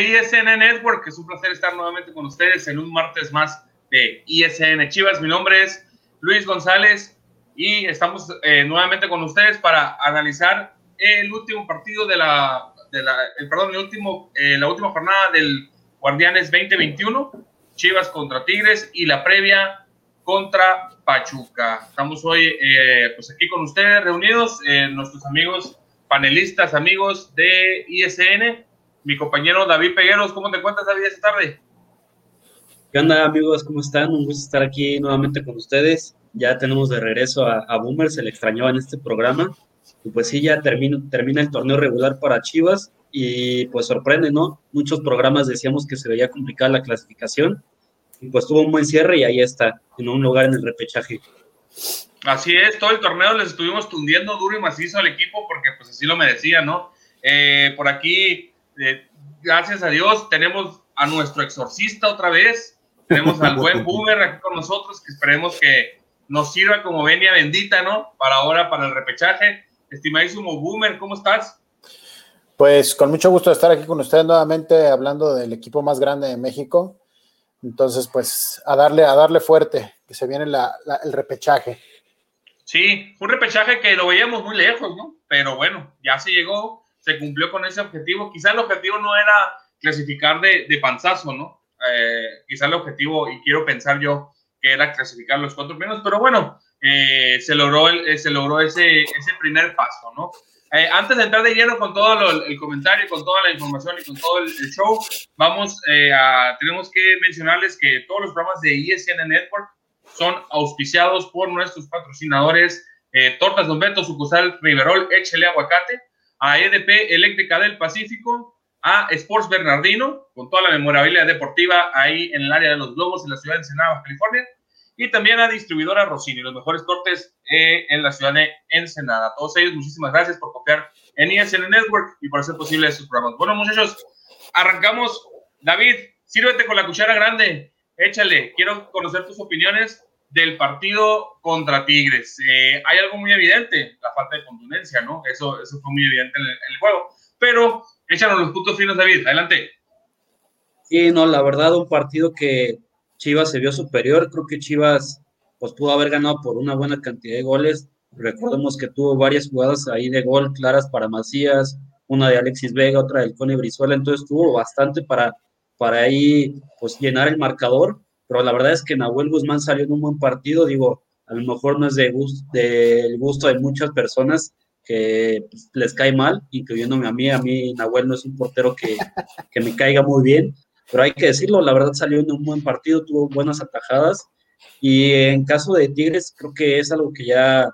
ISN Network? Es un placer estar nuevamente con ustedes en un martes más de ISN Chivas. Mi nombre es Luis González y estamos eh, nuevamente con ustedes para analizar el último partido de la, el, perdón, el último, eh, la última jornada del Guardianes 2021, Chivas contra Tigres y la previa contra Pachuca. Estamos hoy eh, pues aquí con ustedes reunidos, nuestros amigos panelistas, amigos de ISN mi compañero David Pegueros. ¿Cómo te encuentras, David, esta tarde? ¿Qué onda, amigos? ¿Cómo están? Un gusto estar aquí nuevamente con ustedes. Ya tenemos de regreso a, a Boomer, se le extrañaba en este programa. Y pues sí, ya termina, termina el torneo regular para Chivas y pues sorprende, ¿no? Muchos programas decíamos que se veía complicada la clasificación y pues tuvo un buen cierre y ahí está, en un lugar en el repechaje. Así es, todo el torneo les estuvimos tundiendo duro y macizo al equipo porque pues así lo merecía, ¿no? Eh, por aquí eh, gracias a Dios, tenemos a nuestro exorcista otra vez. Tenemos al buen Boomer aquí con nosotros, que esperemos que nos sirva como venia bendita, ¿no? Para ahora, para el repechaje. Estimadísimo Boomer, ¿cómo estás? Pues con mucho gusto de estar aquí con ustedes nuevamente hablando del equipo más grande de México. Entonces, pues a darle, a darle fuerte, que se viene la, la, el repechaje. Sí, un repechaje que lo veíamos muy lejos, ¿no? Pero bueno, ya se llegó se cumplió con ese objetivo. Quizá el objetivo no era clasificar de, de panzazo, ¿no? Eh, quizá el objetivo, y quiero pensar yo, que era clasificar los cuatro primeros, pero bueno, eh, se logró, eh, se logró ese, ese primer paso, ¿no? Antes de entrar de lleno con todo el comentario, con toda la información y con todo el, show, vamos a, tenemos que mencionarles que todos los programas de ISN Network son auspiciados por nuestros patrocinadores Tortas Don Beto, sucursal Riverol, Échele Aguacate, a EDP Eléctrica del Pacífico, a Sports Bernardino, con toda la memorabilidad deportiva ahí en el área de los Globos en la ciudad de Ensenada, California, y también a Distribuidora Rossini, los mejores cortes eh, en la ciudad de Ensenada. A todos ellos, muchísimas gracias por confiar en ISN Network y por hacer posible estos programas. Bueno, muchachos, arrancamos. David, sírvete con la cuchara grande, échale, quiero conocer tus opiniones del partido contra Tigres. Eh, hay algo muy evidente, la falta de contundencia, ¿no? Eso, eso fue muy evidente en el, en el, juego. Pero échanos los puntos finos, David. Adelante. Sí, no, la verdad, un partido que Chivas se vio superior. Creo que Chivas pues pudo haber ganado por una buena cantidad de goles. Recordemos que tuvo varias jugadas ahí de gol claras para Macías, una de Alexis Vega, otra del Cone Brizuela, entonces tuvo bastante para, para ahí pues llenar el marcador pero la verdad es que Nahuel Guzmán salió en un buen partido, digo, a lo mejor no es de gusto, del gusto de muchas personas que pues, les cae mal, incluyéndome a mí, a mí Nahuel no es un portero que, que me caiga muy bien, pero hay que decirlo, la verdad salió en un buen partido, tuvo buenas atajadas, y en caso de Tigres, creo que es algo que ya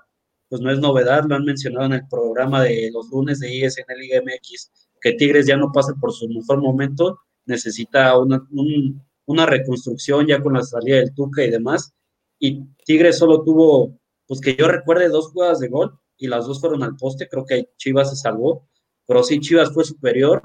pues no es novedad, lo han mencionado en el programa de los lunes de ISN Liga MX, que Tigres ya no pasa por su mejor momento, necesita una, un, una reconstrucción ya con la salida del Tuca y demás. Y Tigres solo tuvo, pues que yo recuerde, dos jugadas de gol y las dos fueron al poste. Creo que Chivas se salvó, pero sí, Chivas fue superior.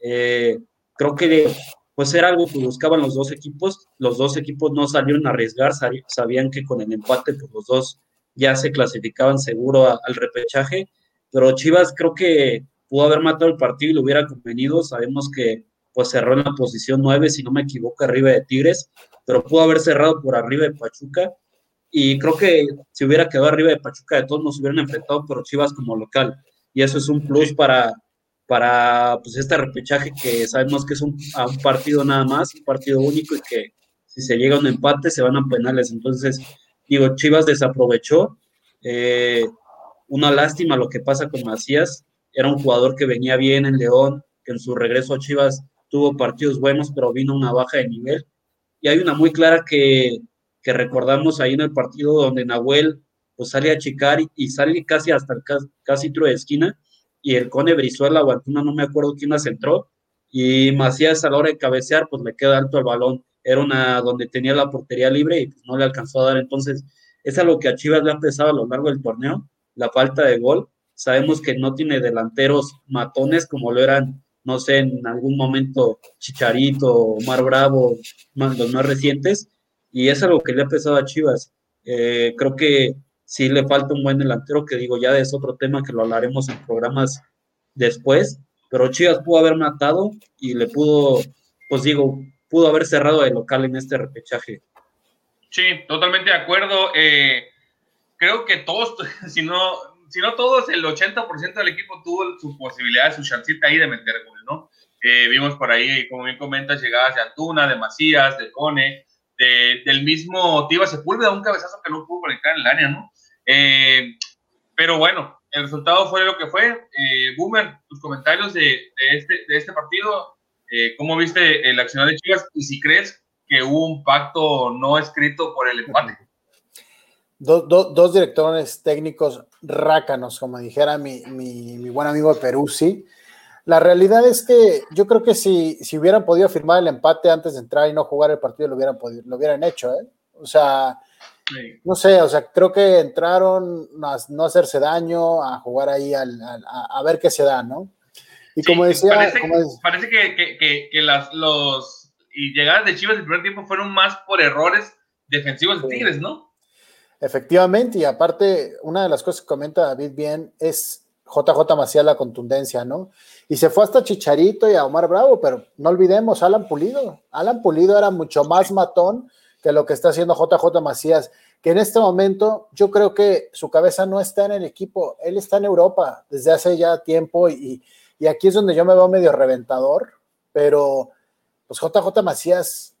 Eh, creo que pues era algo que buscaban los dos equipos. Los dos equipos no salieron a arriesgar, sabían que con el empate, pues los dos ya se clasificaban seguro al repechaje. Pero Chivas creo que pudo haber matado el partido y lo hubiera convenido. Sabemos que pues cerró en la posición 9, si no me equivoco, arriba de Tigres, pero pudo haber cerrado por arriba de Pachuca. Y creo que si hubiera quedado arriba de Pachuca, de todos nos hubieran enfrentado, pero Chivas como local. Y eso es un plus para, para pues, este repechaje que sabemos que es un partido nada más, un partido único y que si se llega a un empate se van a penales. Entonces, digo, Chivas desaprovechó. Eh, una lástima lo que pasa con Macías. Era un jugador que venía bien en León, que en su regreso a Chivas tuvo partidos buenos, pero vino una baja de nivel. Y hay una muy clara que, que recordamos ahí en el partido donde Nahuel pues sale a chicar y, sale casi hasta el casi, de esquina y el Cone Brizuela o Antuna, no me acuerdo quién la centró y Macías a la hora de cabecear pues le queda alto el balón. Era una donde tenía la portería libre y pues, no le alcanzó a dar. Entonces, es algo que a Chivas le ha pesado a lo largo del torneo, la falta de gol. Sabemos que no tiene delanteros matones como lo eran no sé, en algún momento Chicharito, Omar Bravo, los más recientes, y es algo que le ha pesado a Chivas. Eh, creo que sí le falta un buen delantero, que digo, ya es otro tema que lo hablaremos en programas después, pero Chivas pudo haber matado y le pudo, pues digo, pudo haber cerrado el local en este repechaje. Sí, totalmente de acuerdo. Eh, creo que todos, si no, si no todos, el 80% del equipo tuvo su posibilidad, su chancita ahí de meter gol, ¿no? Eh, vimos por ahí, como bien comentas, llegadas de Antuna, de Macías, de Cone, del mismo Tiva Sepúlveda, un cabezazo que no pudo conectar en el área, ¿no? Eh, pero bueno, el resultado fue lo que fue. Eh, Boomer, tus comentarios de, este, de este partido, ¿cómo viste el accionar de Chivas y si crees que hubo un pacto no escrito por el empate? dos directores técnicos rácanos, como dijera mi, mi, buen amigo Peruzzi. La realidad es que yo creo que si, si hubieran podido firmar el empate antes de entrar y no jugar el partido, lo hubieran, podido, lo hubieran hecho. ¿eh? O sea, no sé, o sea, creo que entraron a no hacerse daño, a jugar ahí, al, a, ver qué se da, ¿no? Y como decía... Parece, que, que, que, las los, y llegadas de Chivas el primer tiempo fueron más por errores defensivos de Tigres, ¿no? Efectivamente, y aparte, una de las cosas que comenta David bien es JJ Macías la contundencia, ¿no? Y se fue hasta Chicharito y a Omar Bravo, pero no olvidemos Alan Pulido. Alan Pulido era mucho más matón que lo que está haciendo JJ Macías, que en este momento yo creo que su cabeza no está en el equipo, él está en Europa desde hace ya tiempo y, y aquí es donde yo me veo medio reventador, pero pues JJ Macías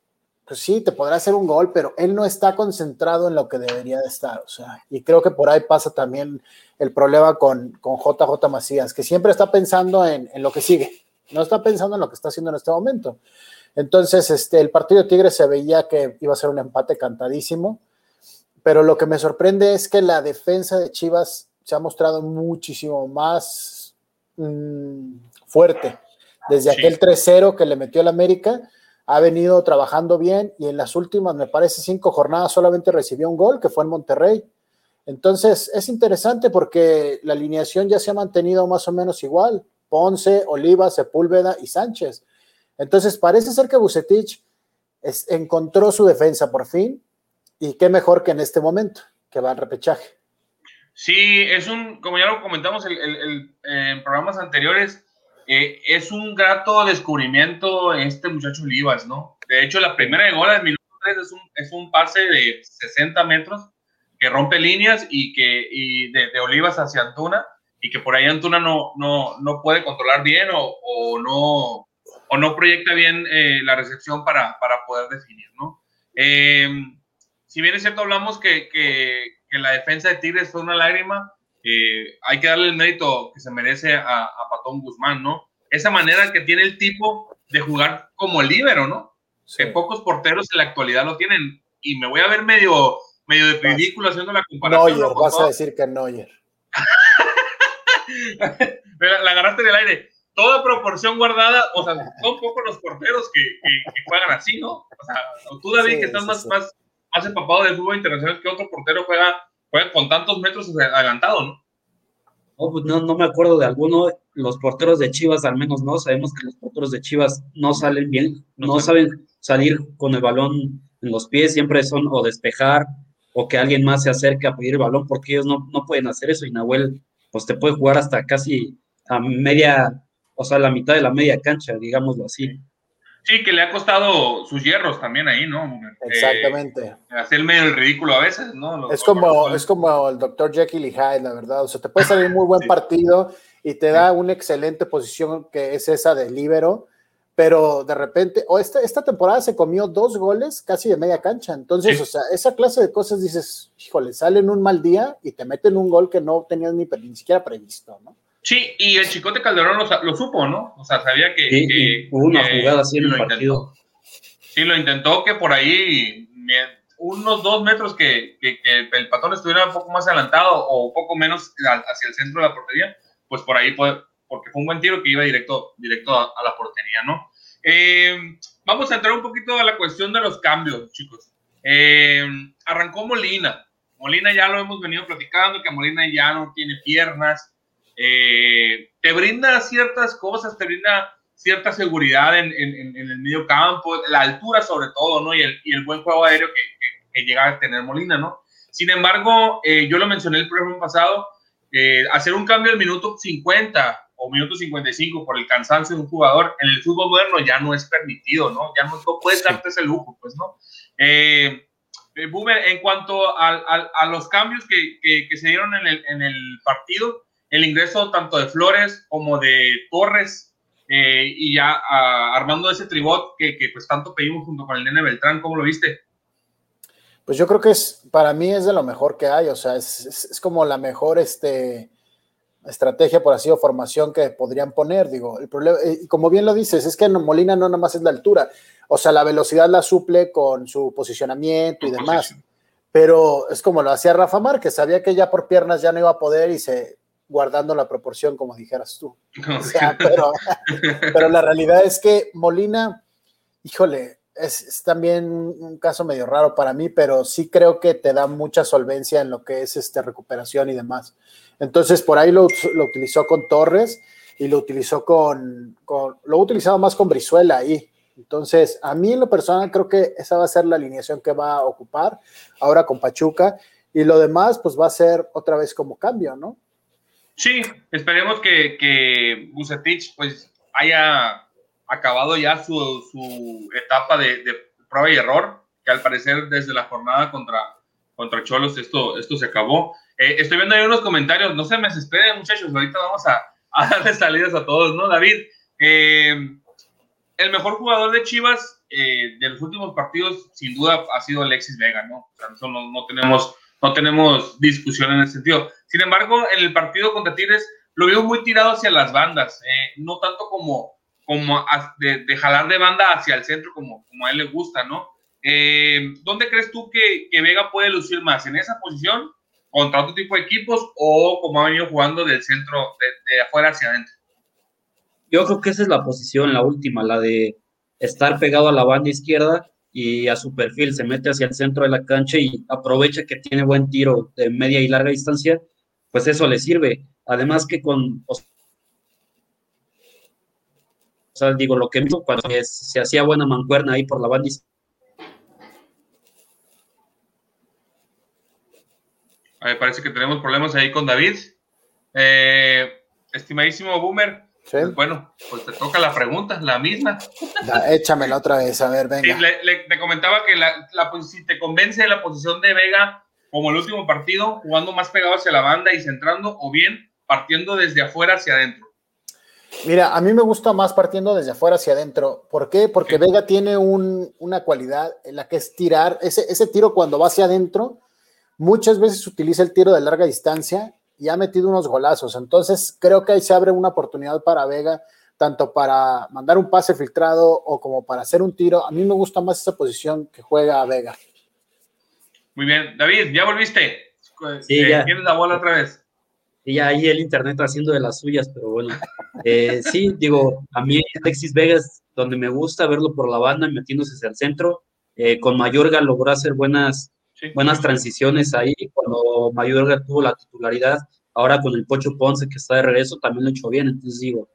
pues sí, te podrá hacer un gol, pero él no está concentrado en lo que debería de estar. O sea, y creo que por ahí pasa también el problema con, con JJ Macías, que siempre está pensando en, lo que sigue, no está pensando en lo que está haciendo en este momento. Entonces, este, el partido de Tigres se veía que iba a ser un empate cantadísimo, pero lo que me sorprende es que la defensa de Chivas se ha mostrado muchísimo más mm, fuerte. Desde aquel 3-0 que le metió el América, ha venido trabajando bien y en las últimas, me parece, cinco jornadas solamente recibió un gol, que fue en Monterrey. Entonces, es interesante porque la alineación ya se ha mantenido más o menos igual. Ponce, Oliva, Sepúlveda y Sánchez. Entonces, parece ser que Bucetich encontró su defensa por fin y qué mejor que en este momento, que va al repechaje. Sí, es un, como ya lo comentamos en programas anteriores, eh, es un grato descubrimiento este muchacho Olivas, ¿no? De hecho, la primera de gol del minuto 3 es un, es un pase de 60 metros que rompe líneas y que y de, Olivas hacia Antuna y que por ahí Antuna no, no, no puede controlar bien o, o no, o no proyecta bien eh, la recepción para, para, poder definir, ¿no? Eh, si bien es cierto, hablamos que, que, que, la defensa de Tigres fue una lágrima, hay que darle el mérito que se merece a, a, Patón Guzmán, ¿no? Esa manera que tiene el tipo de jugar como líbero, ¿no? Que pocos porteros en la actualidad lo tienen. Y me voy a ver medio, medio de ridículo haciendo la comparación. Neuer, vas a decir que Neuer. la agarraste en el aire. Toda proporción guardada, o sea, son pocos los porteros que, que, juegan así, ¿no? O sea, tú, David, que estás más, más, más empapado del fútbol internacional que otro portero juega juega con tantos metros adelantado, ¿no? Oh, pues no, no me acuerdo de alguno. Los porteros de Chivas, al menos no. Sabemos que los porteros de Chivas no salen bien, no, saben salir con el balón en los pies, siempre son o despejar o que alguien más se acerque a pedir el balón, porque ellos no, no pueden hacer eso. Y Nahuel, pues te puede jugar hasta casi a media, o sea, la mitad de la media cancha, digámoslo así. Sí, que le ha costado sus hierros también ahí, ¿no? Exactamente. Eh, hacer medio el ridículo a veces, ¿no? es, como, es como el doctor Jekyll y Hyde, la verdad. O sea, te puede salir un muy buen partido y te da una excelente posición que es esa de libero, pero de repente, o esta, esta temporada se comió dos goles casi de media cancha. Entonces, o sea, esa clase de cosas dices, híjole, salen un mal día y te meten un gol que no tenías ni, ni siquiera previsto, ¿no? Sí, y el Chicote Calderón lo, supo, ¿no? O sea, sabía que. hubo una jugada así en el partido. Sí, lo intentó que por ahí, unos dos metros que, que, el patón estuviera un poco más adelantado o un poco menos hacia el centro de la portería, pues por ahí, puede, porque fue un buen tiro que iba directo, directo a, la portería, ¿no? Eh, vamos a entrar un poquito a la cuestión de los cambios, chicos. Eh, arrancó Molina. Molina ya lo hemos venido platicando, que Molina ya no tiene piernas eh, te brinda ciertas cosas, te brinda cierta seguridad en, el medio campo, la altura sobre todo, ¿no? Y el, y el buen juego aéreo que, llega a tener Molina, ¿no? Sin embargo, eh, yo lo mencioné el programa pasado, eh, hacer un cambio al minuto 50 o minuto 55 por el cansancio de un jugador en el fútbol moderno ya no es permitido, ¿no? Ya no, puedes darte ese lujo, pues, ¿no? Boomer, en cuanto a, los cambios que, se dieron en el, en el partido, el ingreso tanto de Flores como de Torres eh, y ya armando ese tribot que, pues tanto pedimos junto con el Nene Beltrán, ¿cómo lo viste? Pues yo creo que es, para mí es de lo mejor que hay, o sea, es, como la mejor este, estrategia, por así o formación que podrían poner, digo, el problema, y como bien lo dices, es que Molina no nada más es la altura, o sea, la velocidad la suple con su posicionamiento y demás, pero es como lo hacía Rafa Márquez, sabía que ya por piernas ya no iba a poder y se guardando la proporción, como dijeras tú. pero, la realidad es que Molina, híjole, es, también un caso medio raro para mí, pero sí creo que te da mucha solvencia en lo que es este, recuperación y demás. Entonces, por ahí lo, utilizó con Torres y lo utilizó con, lo he utilizado más con Brizuela ahí. Entonces, a mí en lo personal creo que esa va a ser la alineación que va a ocupar ahora con Pachuca y lo demás pues va a ser otra vez como cambio, ¿no? Sí, esperemos que, que Bucetich pues haya acabado ya su, su etapa de, prueba y error, que al parecer desde la jornada contra, contra Cholos esto, esto se acabó. Eh, estoy viendo ahí unos comentarios, no se me desesperen muchachos, ahorita vamos a, a darle salidas a todos, ¿no? David, eh, el mejor jugador de Chivas eh, de los últimos partidos sin duda ha sido Alexis Vega, ¿no? O sea, no, no tenemos no tenemos discusión en ese sentido. Sin embargo, en el partido contra Tigres lo veo muy tirado hacia las bandas, eh, no tanto como, como de, jalar de banda hacia el centro como, como a él le gusta, ¿no? Eh, ¿Dónde crees tú que, Vega puede lucir más? ¿En esa posición contra otro tipo de equipos o como ha venido jugando del centro, de, de afuera hacia adentro? Yo creo que esa es la posición, la última, la de estar pegado a la banda izquierda y a su perfil se mete hacia el centro de la cancha y aprovecha que tiene buen tiro de media y larga distancia, pues eso le sirve. Además que con... O sea, digo, lo que mismo cuando se hacía buena mancuerna ahí por la banda A ver, parece que tenemos problemas ahí con David. Eh, estimadísimo Boomer, pues bueno, pues te toca la pregunta, la misma. échamela otra vez, a ver, venga. Sí, le, comentaba que la, si te convence la posición de Vega como el último partido, jugando más pegado hacia la banda y centrando, o bien partiendo desde afuera hacia adentro. Mira, a mí me gusta más partiendo desde afuera hacia adentro. ¿Por qué? Porque Vega tiene una cualidad en la que es tirar, ese, ese tiro cuando va hacia adentro, muchas veces utiliza el tiro de larga distancia y ha metido unos golazos. Entonces, creo que ahí se abre una oportunidad para Vega, tanto para mandar un pase filtrado o como para hacer un tiro. A mí me gusta más esa posición que juega Vega. Muy bien. David, ¿ya volviste? Sí, eh, ¿Tienes la bola otra vez? Ya ahí el internet haciendo de las suyas, pero bueno. Eh, sí, digo, a mí Alexis Vega es donde me gusta verlo por la banda, metiéndose hacia el centro. Eh, con Mayorga logró hacer buenas buenas transiciones ahí cuando Mayorga tuvo la titularidad. Ahora con el Pocho Ponce que está de regreso también lo hecho bien. Entonces digo,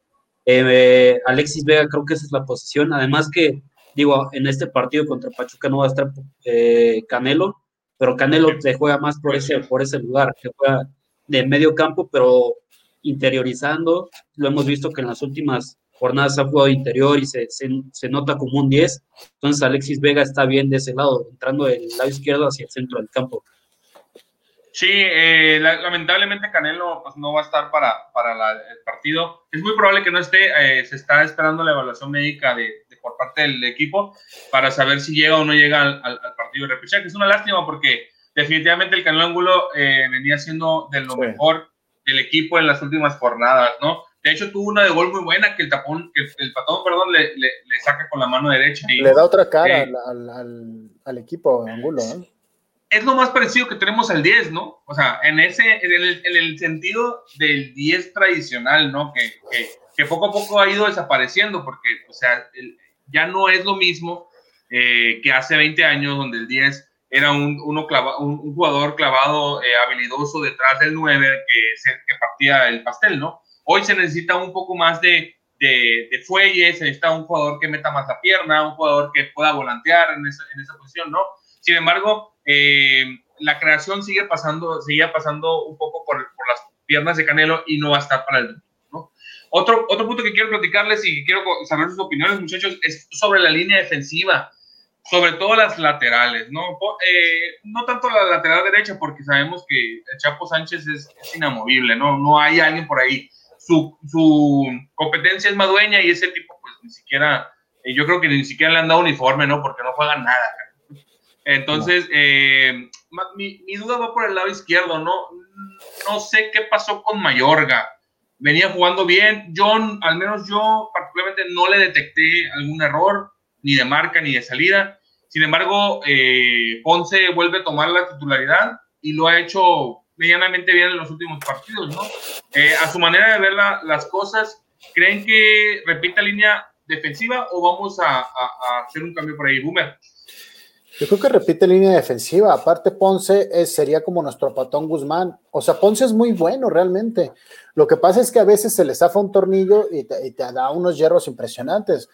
eh, Alexis Vega creo que esa es la posición. Además que, digo, en este partido contra Pachuca no va a estar eh, Canelo, pero Canelo se juega más por ese, por ese lugar, que juega de medio campo, pero interiorizando. Lo hemos visto que en las últimas jornadas ha jugado interior y se, se, nota como un 10. Entonces Alexis Vega está bien de ese lado, entrando del lado izquierdo hacia el centro del campo. Sí, eh, lamentablemente Canelo pues, no va a estar para, para el partido. Es muy probable que no esté. Eh, se está esperando la evaluación médica de, por parte del equipo para saber si llega o no llega al, partido de repechaje. Es una lástima porque definitivamente el Canelo Angulo eh, venía siendo de lo mejor del equipo en las últimas jornadas, ¿no? De hecho, tuvo una de gol muy buena que el tapón, que el patón, perdón, le, le, saca con la mano derecha. Y, le da otra cara eh, al, al, al, equipo Angulo, ¿no? Es lo más parecido que tenemos al 10, ¿no? O sea, en ese, en el, en el sentido del 10 tradicional, ¿no? Que, que, que, poco a poco ha ido desapareciendo, porque, o sea, ya no es lo mismo eh, que hace 20 años, donde el 10 era un, uno un, jugador clavado, eh, habilidoso detrás del 9 que, que partía el pastel, ¿no? Hoy se necesita un poco más de, de, fuelle, se necesita un jugador que meta más la pierna, un jugador que pueda volantear en esa, en esa posición, ¿no? Sin embargo, eh, la creación sigue pasando, sigue pasando un poco por, por, las piernas de Canelo y no va a estar para el. Otro, otro punto que quiero platicarles y quiero saber sus opiniones, muchachos, es sobre la línea defensiva, sobre todo las laterales, ¿no? Eh, no tanto la lateral derecha, porque sabemos que Chapo Sánchez es, es inamovible, ¿no? No hay alguien por ahí su, su competencia es más dueña y ese tipo, pues ni siquiera, eh, yo creo que ni siquiera le han dado uniforme, ¿no? Porque no juegan nada. Entonces, eh, mi, mi, duda va por el lado izquierdo, ¿no? No sé qué pasó con Mayorga. Venía jugando bien. Yo, al menos yo, particularmente, no le detecté algún error, ni de marca, ni de salida. Sin embargo, eh, Ponce vuelve a tomar la titularidad y lo ha hecho medianamente bien en los últimos partidos, ¿no? Eh, a su manera de ver las cosas, ¿creen que repita línea defensiva o vamos a, hacer un cambio por ahí, Boomer? Yo creo que repite línea defensiva. Aparte, Ponce es, sería como nuestro patón Guzmán. O sea, Ponce es muy bueno realmente. Lo que pasa es que a veces se le zafa un tornillo y te, y te da unos hierros impresionantes.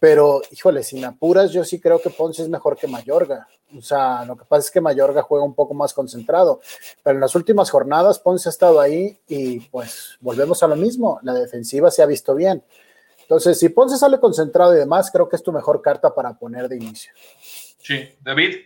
Pero, híjole, sin apuras, yo sí creo que Ponce es mejor que Mayorga. O sea, lo que pasa es que Mayorga juega un poco más concentrado. Pero en las últimas jornadas, Ponce ha estado ahí y pues volvemos a lo mismo. La defensiva se ha visto bien. Entonces, si Ponce sale concentrado y demás, creo que es tu mejor carta para poner de inicio. Sí, David.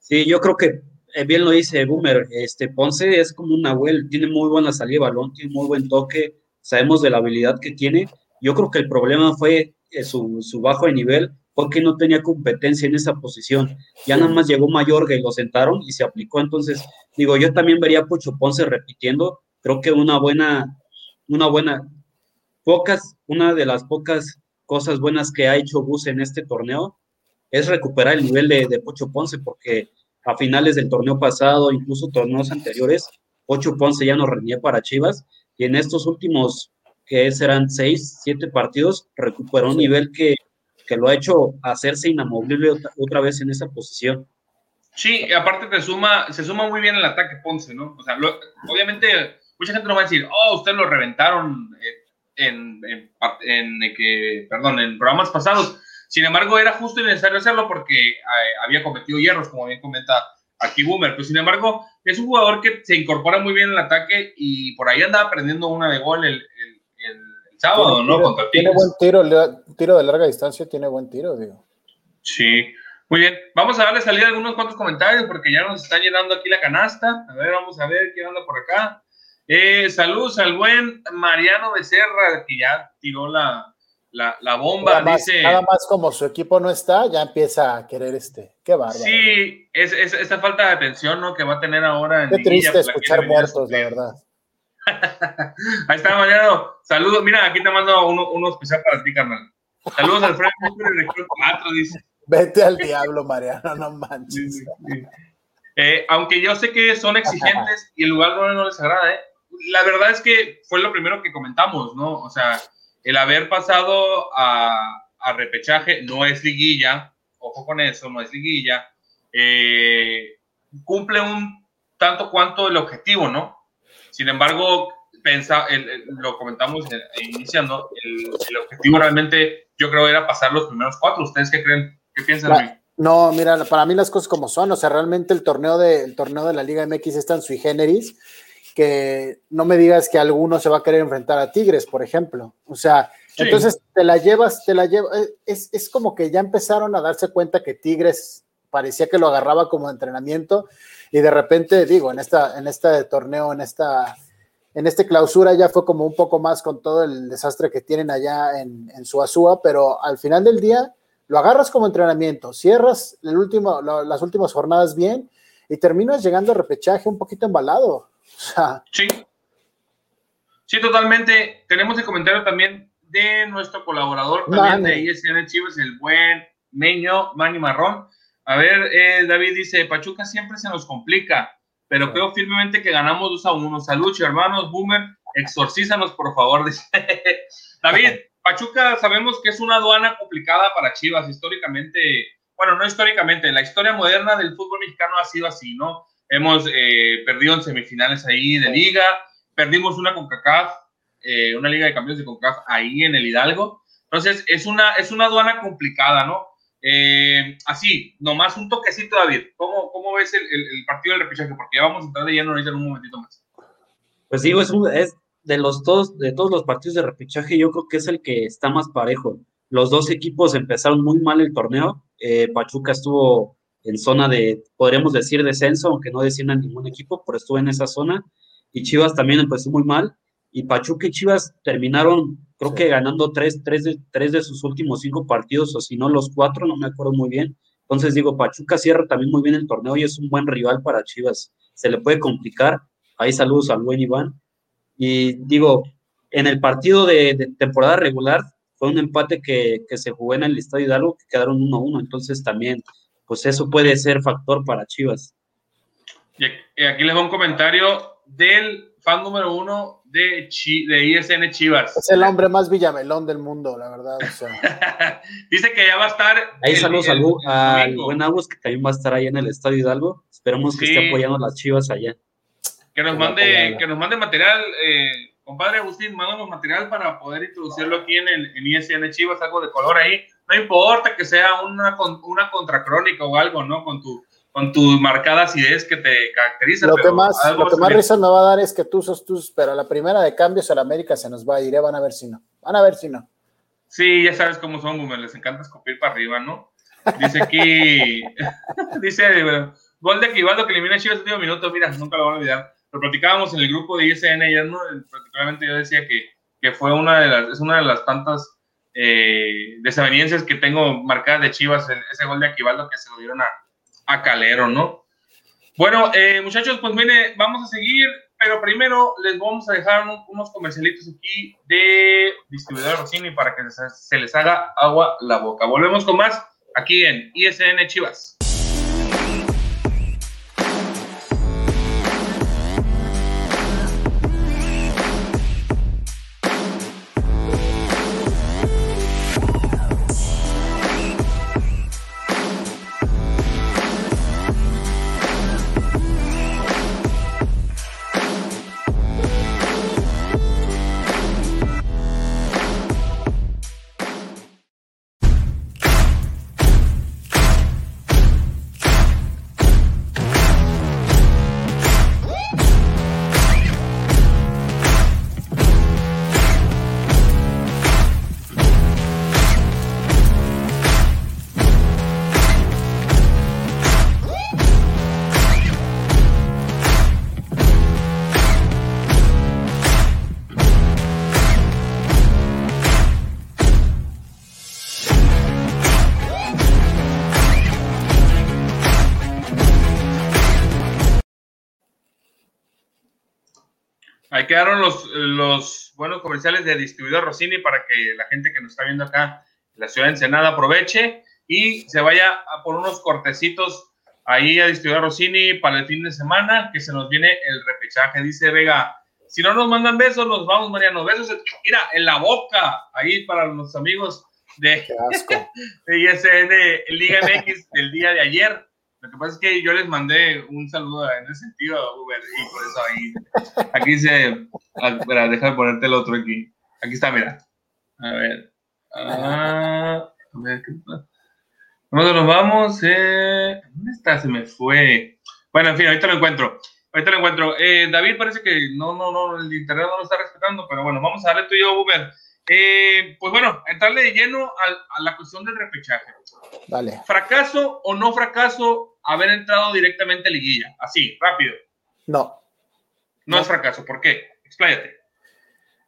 Sí, yo creo que eh, bien lo dice Boomer. Este Ponce es como un Nahuel, tiene muy buena salida de balón, tiene muy buen toque. Sabemos de la habilidad que tiene. Yo creo que el problema fue su, su, bajo de nivel porque no tenía competencia en esa posición. Ya nada más llegó Mayorga y lo sentaron y se aplicó. Entonces, digo, yo también vería a Pucho Ponce repitiendo. Creo que una buena, una buena, pocas, una de las pocas cosas buenas que ha hecho Bus en este torneo es recuperar el nivel de, de Pocho Ponce, porque a finales del torneo pasado, incluso torneos anteriores, Pocho Ponce ya no rendía para Chivas, y en estos últimos que serán seis, siete partidos, recuperó un nivel que, que lo ha hecho hacerse inamovible otra, vez en esa posición. Sí, aparte te suma, se suma muy bien el ataque Ponce, ¿no? O sea, obviamente mucha gente no va a decir, oh, ustedes lo reventaron eh, en, en, en, que, perdón, en programas pasados. Sin embargo, era justo y necesario hacerlo porque eh, había cometido hierros, como bien comenta aquí Boomer. Pero sin embargo, es un jugador que se incorpora muy bien en el ataque y por ahí andaba aprendiendo una de gol el, sábado, ¿no? Contra tiene buen tiro, tiro de larga distancia, tiene buen tiro, digo. Sí, muy bien. Vamos a darle salida a algunos cuantos comentarios porque ya nos está llenando aquí la canasta. A ver, vamos a ver qué anda por acá. Eh, saludos al buen Mariano Becerra, que ya tiró la, la, la bomba. Nada dice. Nada más como su equipo no está, ya empieza a querer este. Qué bárbaro. Sí, es, es, esta falta de atención ¿no? que va a tener ahora. En Qué triste escuchar muertos, la verdad. Ahí está, Mariano. Saludos. Mira, aquí te mando uno, uno especial para ti, carnal. Saludos al Fred de 4, dice. Vete al diablo, Mariano, no manches. Sí, sí, sí. Eh, aunque yo sé que son exigentes y el lugar no, no les agrada, ¿eh? la verdad es que fue lo primero que comentamos, ¿no? O sea, el haber pasado a, a repechaje no es liguilla, ojo con eso, no es liguilla, eh, cumple un tanto cuanto el objetivo, ¿no? Sin embargo, pensa, el, lo comentamos iniciando, el, el, objetivo realmente yo creo era pasar los primeros cuatro. ¿Ustedes qué creen? ¿Qué piensan? La, no, mira, para mí las cosas como son, o sea, realmente el torneo de, el torneo de la Liga MX está en sui generis, que no me digas que alguno se va a querer enfrentar a Tigres, por ejemplo. O sea, Entonces te la llevas, te la llevas, eh, es, es como que ya empezaron a darse cuenta que Tigres parecía que lo agarraba como entrenamiento y de repente digo, en esta, en este torneo, en esta, en este clausura ya fue como un poco más con todo el desastre que tienen allá en, en Suazúa, pero al final del día lo agarras como entrenamiento, cierras el último, las últimas jornadas bien y terminas llegando a repechaje un poquito embalado. Sí. Sí, totalmente. Tenemos el comentario también de nuestro colaborador también de ISN Chivas, el buen Meño, Manny Marrón. A ver, eh, David dice, Pachuca siempre se nos complica, pero creo firmemente que ganamos 2 a 1. Saludos, hermanos, Boomer, exorcízanos, por favor. Dice. David, Pachuca sabemos que es una aduana complicada para Chivas históricamente. Bueno, no históricamente, la historia moderna del fútbol mexicano ha sido así, ¿no? Hemos eh, perdido en semifinales ahí de liga, perdimos una con CACAF, eh, una liga de campeones de CONCACAF ahí en el Hidalgo. Entonces, es una, es una aduana complicada, ¿no? Eh, así, nomás un toquecito, David. ¿Cómo, cómo ves el, el, partido del repechaje? Porque ya vamos a entrar de lleno ahorita en un momentito más. Pues digo, es, es de los todos, de todos los partidos de repechaje, yo creo que es el que está más parejo. Los dos equipos empezaron muy mal el torneo. Eh, Pachuca estuvo en zona de, podríamos decir, descenso, aunque no descienda ningún equipo, pero estuvo en esa zona. Y Chivas también empezó muy mal. Y Pachuca y Chivas terminaron creo que ganando tres, tres, de, tres de sus últimos cinco partidos, o si no los cuatro, no me acuerdo muy bien. Entonces digo, Pachuca cierra también muy bien el torneo y es un buen rival para Chivas. Se le puede complicar. Ahí saludos al buen Iván. Y digo, en el partido de, temporada regular fue un empate que, que, se jugó en el Estadio Hidalgo, que quedaron 1-1. Entonces también, pues eso puede ser factor para Chivas. Y aquí les doy un comentario del fan número uno de, de ISN Chivas. Es el hombre más villamelón del mundo, la verdad. Dice que ya va a estar. Ahí saludos al buen Agus, que también va a estar ahí en el Estadio Hidalgo. Esperemos que esté apoyando a las Chivas allá. Que nos mande, que nos mande material, eh, compadre Agustín, mándanos material para poder introducirlo aquí en, el, en ISN Chivas, algo de color ahí. No importa que sea una, una contracrónica o algo, ¿no? Con tu con tus marcadas ideas que te caracterizan. Lo que más, lo que más risa me va a dar es que tú sos tú, pero la primera de cambios a la América se nos va a ir, ¿eh? van a ver si no. Van a ver si no. Sí, ya sabes cómo son, les encanta escupir para arriba, ¿no? Dice aquí, dice, gol de Equivaldo que elimina a Chivas en último minuto, mira, nunca lo van a olvidar. Lo platicábamos en el grupo de ISN ayer, ¿no? Particularmente yo decía que, que fue una de las, es una de las tantas eh, desavenencias que tengo marcadas de Chivas, ese gol de Equivaldo que se lo dieron a, a Calero, ¿no? Bueno, eh, muchachos, pues mire, vamos a seguir, pero primero les vamos a dejar unos comercialitos aquí de distribuidor Rossini para que se les haga agua la boca. Volvemos con más aquí en ISN Chivas. Quedaron los, los buenos comerciales de distribuidor Rossini para que la gente que nos está viendo acá en la ciudad de Ensenada aproveche y se vaya a por unos cortecitos ahí a distribuidor Rossini para el fin de semana, que se nos viene el repechaje. Dice Vega, si no nos mandan besos, nos vamos, Mariano. Besos, mira, en la boca, ahí para los amigos de, de ISN Liga MX del día de ayer. Lo que pasa es que yo les mandé un saludo en ese sentido, Uber, y por eso ahí. Aquí dice. Ah, espera, deja de ponerte el otro aquí. Aquí está, mira. A ver. Ah, a ver, ¿qué pasa? nos vamos? Eh, ¿Dónde está? Se me fue. Bueno, en fin, ahorita lo encuentro. Ahorita lo encuentro. Eh, David parece que no, no, no, el internet no lo está respetando, pero bueno, vamos a darle tú y yo, Uber. Eh, pues bueno, entrarle de lleno a, a, la cuestión del repechaje. Dale. ¿Fracaso o no fracaso haber entrado directamente a liguilla? Así, rápido. No. No, es fracaso. ¿Por qué? Expláyate.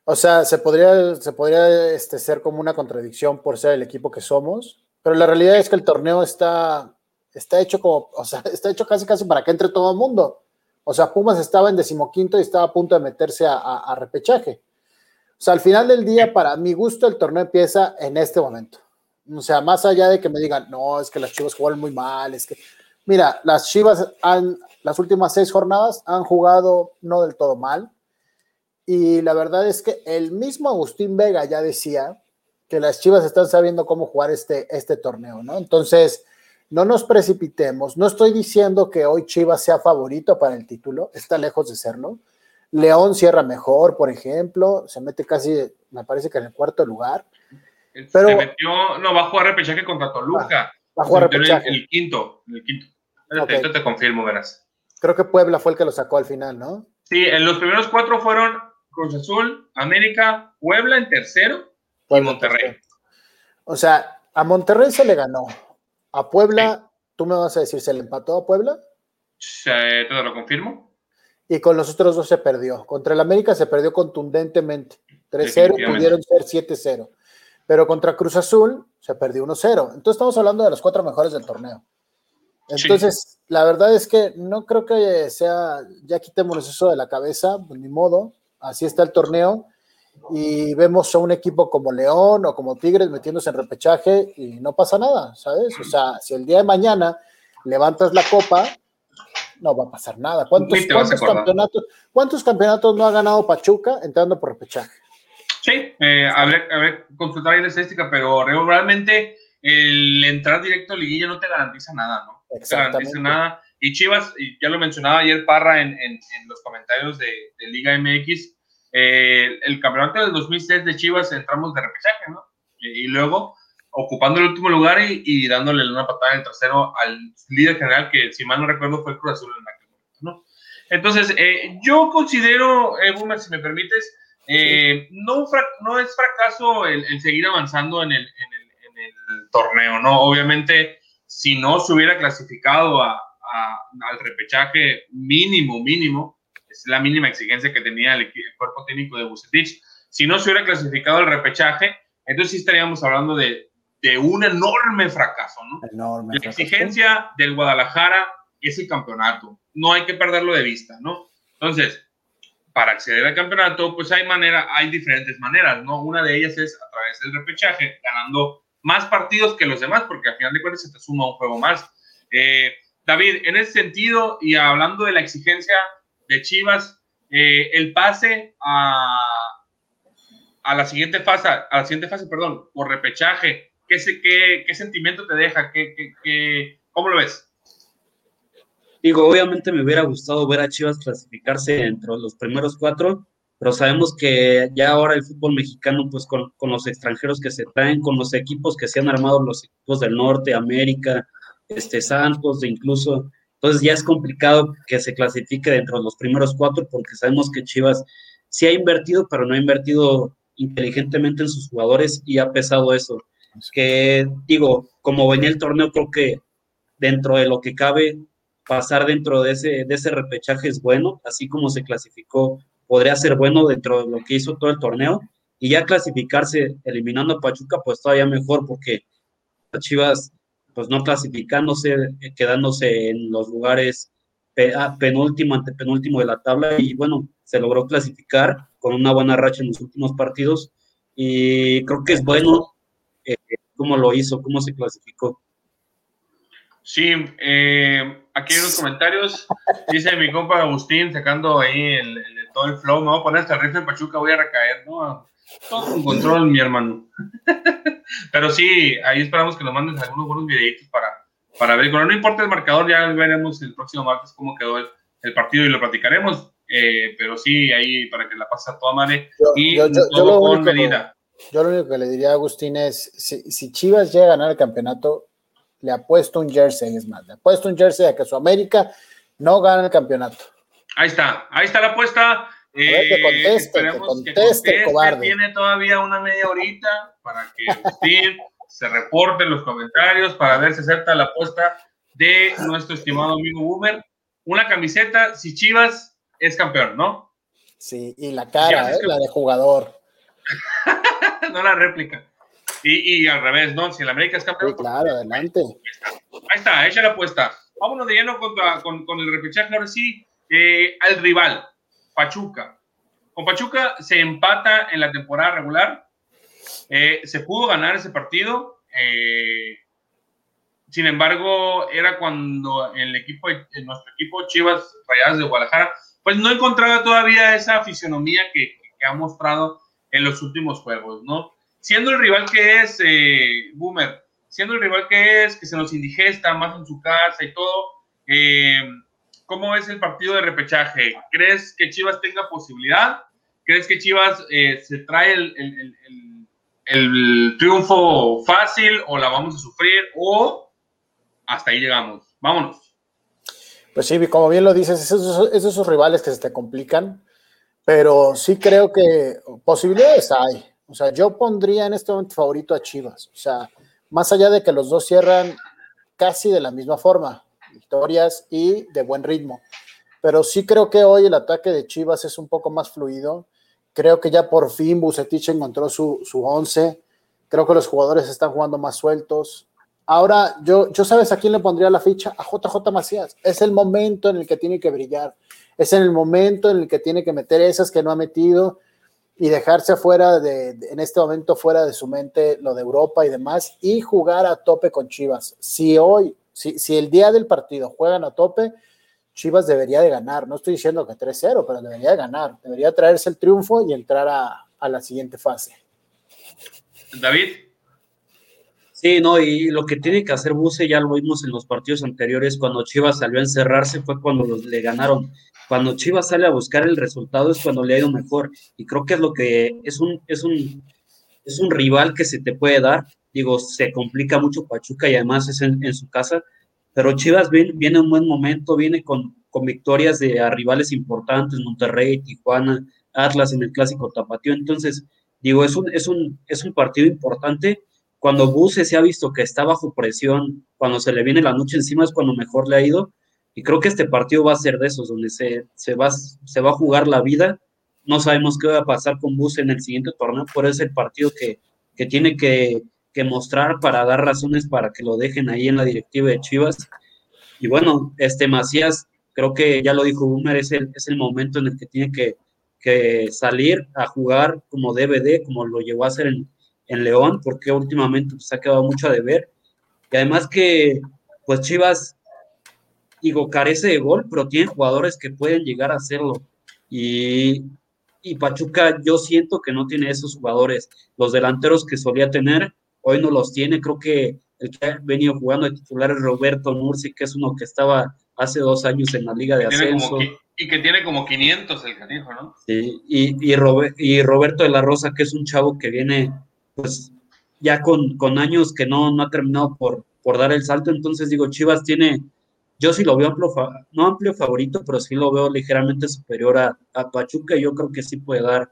O sea, se podría, se podría este, ser como una contradicción por ser el equipo que somos, pero la realidad es que el torneo está, está hecho como, o sea, está hecho casi casi para que entre todo el mundo. O sea, Pumas estaba en decimoquinto y estaba a punto de meterse a, a, a repechaje. O sea, al final del día, para mi gusto, el torneo empieza en este momento. O sea, más allá de que me digan, no, es que las Chivas jugaron muy mal, es que, mira, las Chivas han, las últimas seis jornadas han jugado no del todo mal. Y la verdad es que el mismo Agustín Vega ya decía que las Chivas están sabiendo cómo jugar este, este torneo, ¿no? Entonces, no nos precipitemos. No estoy diciendo que hoy Chivas sea favorito para el título, está lejos de serlo. León cierra mejor, por ejemplo, se mete casi, me parece que en el cuarto lugar. Pero, se metió, no, va a jugar repechaje contra Toluca. Va a jugar repechaje. El, el, quinto, el quinto. Okay. Te, confirmo, verás. Creo que Puebla fue el que lo sacó al final, ¿no? Sí, en los primeros cuatro fueron Cruz Azul, América, Puebla en tercero Puebla y Monterrey. Tercero. O sea, a Monterrey se le ganó. A Puebla, sí. tú me vas a decir, ¿se le empató a Puebla? Se, te lo confirmo. Y con los otros dos se perdió. Contra el América se perdió contundentemente. 3-0, pudieron ser 7-0. Pero contra Cruz Azul se perdió 1-0. Entonces estamos hablando de los cuatro mejores del torneo. Entonces, sí. la verdad es que no creo que sea, ya quitémonos eso de la cabeza, pues ni modo, así está el torneo y vemos a un equipo como León o como Tigres metiéndose en repechaje y no pasa nada, ¿sabes? O sea, si el día de mañana levantas la copa, no va a pasar nada. ¿Cuántos, cuántos campeonatos, ¿cuántos campeonatos no ha ganado Pachuca entrando por repechaje? Sí, eh, a ver, a ver, consultar ahí la estadística, pero realmente el entrar directo a liguilla no te garantiza nada, ¿no? No te garantiza nada. Y Chivas, y ya lo mencionaba ayer Parra en, en, en los comentarios de, de Liga MX, eh, el campeonato del 2006 de Chivas entramos de repechaje, ¿no? Y, y luego ocupando el último lugar y, y, dándole una patada en el trasero al líder general, que si mal no recuerdo fue el Cruz Azul en aquel momento, ¿no? Entonces, eh, yo considero, eh, si me permites, eh, no, no, es fracaso el, el seguir avanzando en el, en, el, en el, torneo, ¿no? Obviamente, si no se hubiera clasificado a, a, al repechaje mínimo, mínimo, es la mínima exigencia que tenía el, el cuerpo técnico de Bucetich, si no se hubiera clasificado al repechaje, entonces sí estaríamos hablando de, de un enorme fracaso, ¿no? Enorme la fracaso. exigencia del Guadalajara es el campeonato, no hay que perderlo de vista, ¿no? Entonces, para acceder al campeonato, pues hay manera, hay diferentes maneras, ¿no? Una de ellas es a través del repechaje, ganando más partidos que los demás, porque al final de cuentas se te suma un juego más. Eh, David, en ese sentido, y hablando de la exigencia de Chivas, eh, el pase a, a la siguiente fase, a la siguiente fase, perdón, por repechaje, ¿qué, qué, qué sentimiento te deja? ¿Qué, qué, ¿Cómo lo ves? Digo, obviamente me hubiera gustado ver a Chivas clasificarse entre los primeros cuatro, pero sabemos que ya ahora el fútbol mexicano, pues con, con, los extranjeros que se traen, con los equipos que se han armado, los equipos del norte, América, este Santos, incluso, entonces ya es complicado que se clasifique dentro de los primeros cuatro, porque sabemos que Chivas sí ha invertido, pero no ha invertido inteligentemente en sus jugadores y ha pesado eso. Que digo, como venía el torneo, creo que dentro de lo que cabe, pasar dentro de ese, de ese repechaje es bueno, así como se clasificó, podría ser bueno dentro de lo que hizo todo el torneo, y ya clasificarse eliminando a Pachuca, pues todavía mejor, porque Chivas, pues no clasificándose, quedándose en los lugares penúltimo, ante penúltimo de la tabla, y bueno, se logró clasificar con una buena racha en los últimos partidos, y creo que es bueno eh, cómo lo hizo, cómo se clasificó. Sí, eh, aquí en los comentarios dice mi compa Agustín sacando ahí el, todo el flow, me voy a poner hasta rifle en Pachuca, voy a recaer, ¿no? Todo con control, mi hermano. Pero sí, ahí esperamos que nos mandes algunos buenos videitos para, para ver. Bueno, no importa el marcador, ya veremos el próximo martes cómo quedó el, el partido y lo platicaremos. Eh, pero sí, ahí para que la pase a toda madre yo, y yo, yo, todo con medida. Yo lo único que le diría a Agustín es, si, si Chivas llega a ganar el campeonato, le apuesto un jersey, es más, le apuesto un jersey a que su América no gane el campeonato. Ahí está, ahí está la apuesta. ver, que conteste, que conteste, cobarde. Tiene todavía una media horita para que Agustín se reporte en los comentarios para ver si acepta la apuesta de nuestro estimado amigo Boomer. Una camiseta, si Chivas es campeón, ¿no? Sí, y la cara, ¿eh? la de jugador. no la réplica. Y, y, al revés, ¿no? Si el América es campeón. Sí, claro, adelante. Ahí está, echa la apuesta. Vámonos de lleno con, con, el repechaje. Ahora sí, eh, al rival, Pachuca. Con Pachuca se empata en la temporada regular. Eh, se pudo ganar ese partido. Eh, sin embargo, era cuando el equipo, nuestro equipo Chivas Rayadas de Guadalajara, pues no encontraba todavía esa fisionomía que, que ha mostrado en los últimos juegos, ¿no? Siendo el rival que es, Boomer, siendo el rival que es, que se nos indigesta más en su casa y todo, eh, ¿cómo es el partido de repechaje? ¿Crees que Chivas tenga posibilidad? ¿Crees que Chivas eh, se trae el, el, triunfo fácil o la vamos a sufrir o hasta ahí llegamos? Vámonos. Pues sí, como bien lo dices, esos, esos rivales que se te complican, pero sí creo que posibilidades hay. O sea, yo pondría en este momento favorito a Chivas. O sea, más allá de que los dos cierran casi de la misma forma, victorias y de buen ritmo. Pero sí creo que hoy el ataque de Chivas es un poco más fluido. Creo que ya por fin Bucetich encontró su, su once. Creo que los jugadores están jugando más sueltos. Ahora, yo, yo sabes a quién le pondría la ficha? A JJ Macías. Es el momento en el que tiene que brillar. Es en el momento en el que tiene que meter esas que no ha metido y dejarse fuera de, en este momento fuera de su mente lo de Europa y demás y jugar a tope con Chivas. Si hoy, si, si el día del partido juegan a tope, Chivas debería de ganar. No estoy diciendo que 3-0, pero debería de ganar. Debería traerse el triunfo y entrar a, a la siguiente fase. David. Sí, no, y lo que tiene que hacer Buse, ya lo vimos en los partidos anteriores, cuando Chivas salió a encerrarse, fue cuando le ganaron cuando Chivas sale a buscar el resultado es cuando le ha ido mejor. Y creo que es lo que es un, es un, es un rival que se te puede dar. Digo, se complica mucho Pachuca y además es en, su casa. Pero Chivas viene, viene en un buen momento, viene con, con victorias de rivales importantes, Monterrey, Tijuana, Atlas en el clásico tapatío. Entonces, digo, es un, es un, es un partido importante. Cuando Buse se ha visto que está bajo presión, cuando se le viene la noche encima es cuando mejor le ha ido y creo que este partido va a ser de esos, donde se, se, va, se va a jugar la vida. No sabemos qué va a pasar con Bus en el siguiente torneo, pero es el partido que, que tiene que, que, mostrar para dar razones para que lo dejen ahí en la directiva de Chivas. Y bueno, este Macías, creo que ya lo dijo Boomer, es el, es el momento en el que tiene que, que salir a jugar como DVD, como lo llevó a hacer en, en León, porque últimamente se ha quedado mucho a deber. Y además que, pues Chivas digo, carece de gol, pero tiene jugadores que pueden llegar a hacerlo. Y, y Pachuca, yo siento que no tiene esos jugadores. Los delanteros que solía tener, hoy no los tiene. Creo que el que ha venido jugando de titular es Roberto Murci, que es uno que estaba hace dos años en la Liga de Ascenso. y que tiene como 500 el canijo, ¿no? Sí, y, y, Roberto de la Rosa, que es un chavo que viene, pues, ya con, con años que no, no ha terminado por, por dar el salto. Entonces, digo, Chivas tiene yo sí lo veo amplio, no amplio favorito, pero sí lo veo ligeramente superior a, Pachuca y yo creo que sí puede dar,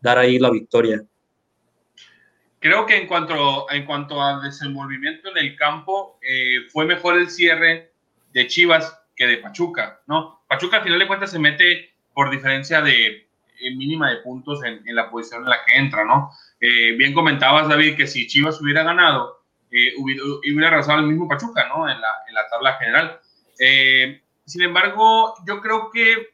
dar ahí la victoria. Creo que en cuanto, en cuanto al desenvolvimiento en el campo, eh, fue mejor el cierre de Chivas que de Pachuca, ¿no? Pachuca al final de cuentas se mete por diferencia de eh, mínima de puntos en, la posición en la que entra, ¿no? Eh, bien comentabas, David, que si Chivas hubiera ganado, hubiera, hubiera arrasado el mismo Pachuca, ¿no? En la, en la tabla general sin embargo, yo creo que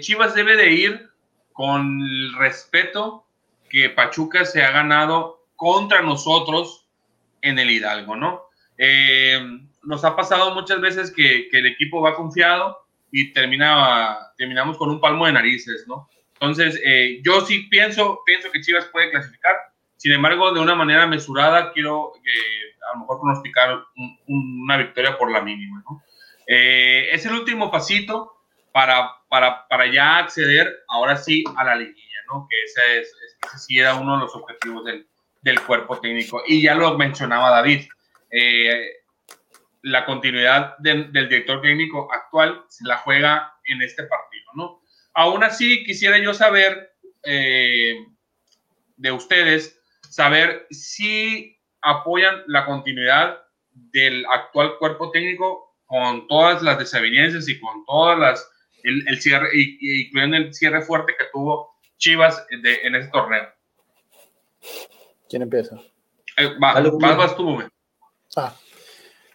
Chivas debe de ir con el respeto que Pachuca se ha ganado contra nosotros en el Hidalgo, ¿no? Eh, nos ha pasado muchas veces que, el equipo va confiado y termina, terminamos con un palmo de narices, ¿no? Entonces, yo sí pienso, pienso que Chivas puede clasificar, sin embargo, de una manera mesurada, quiero a lo mejor pronosticar una victoria por la mínima, ¿no? Eh, es el último pasito para, para, para, ya acceder ahora sí a la liguilla, ¿no? Que ese, es, ese sí era uno de los objetivos del, del, cuerpo técnico. Y ya lo mencionaba David, eh, la continuidad del director técnico actual se la juega en este partido, ¿no? Aún así, quisiera yo saber eh, de ustedes, saber si apoyan la continuidad del actual cuerpo técnico con todas las desavenencias y con todas las, el, cierre, incluyendo el cierre fuerte que tuvo Chivas en ese torneo. ¿Quién empieza? Eh, va, vas, tú, Ah,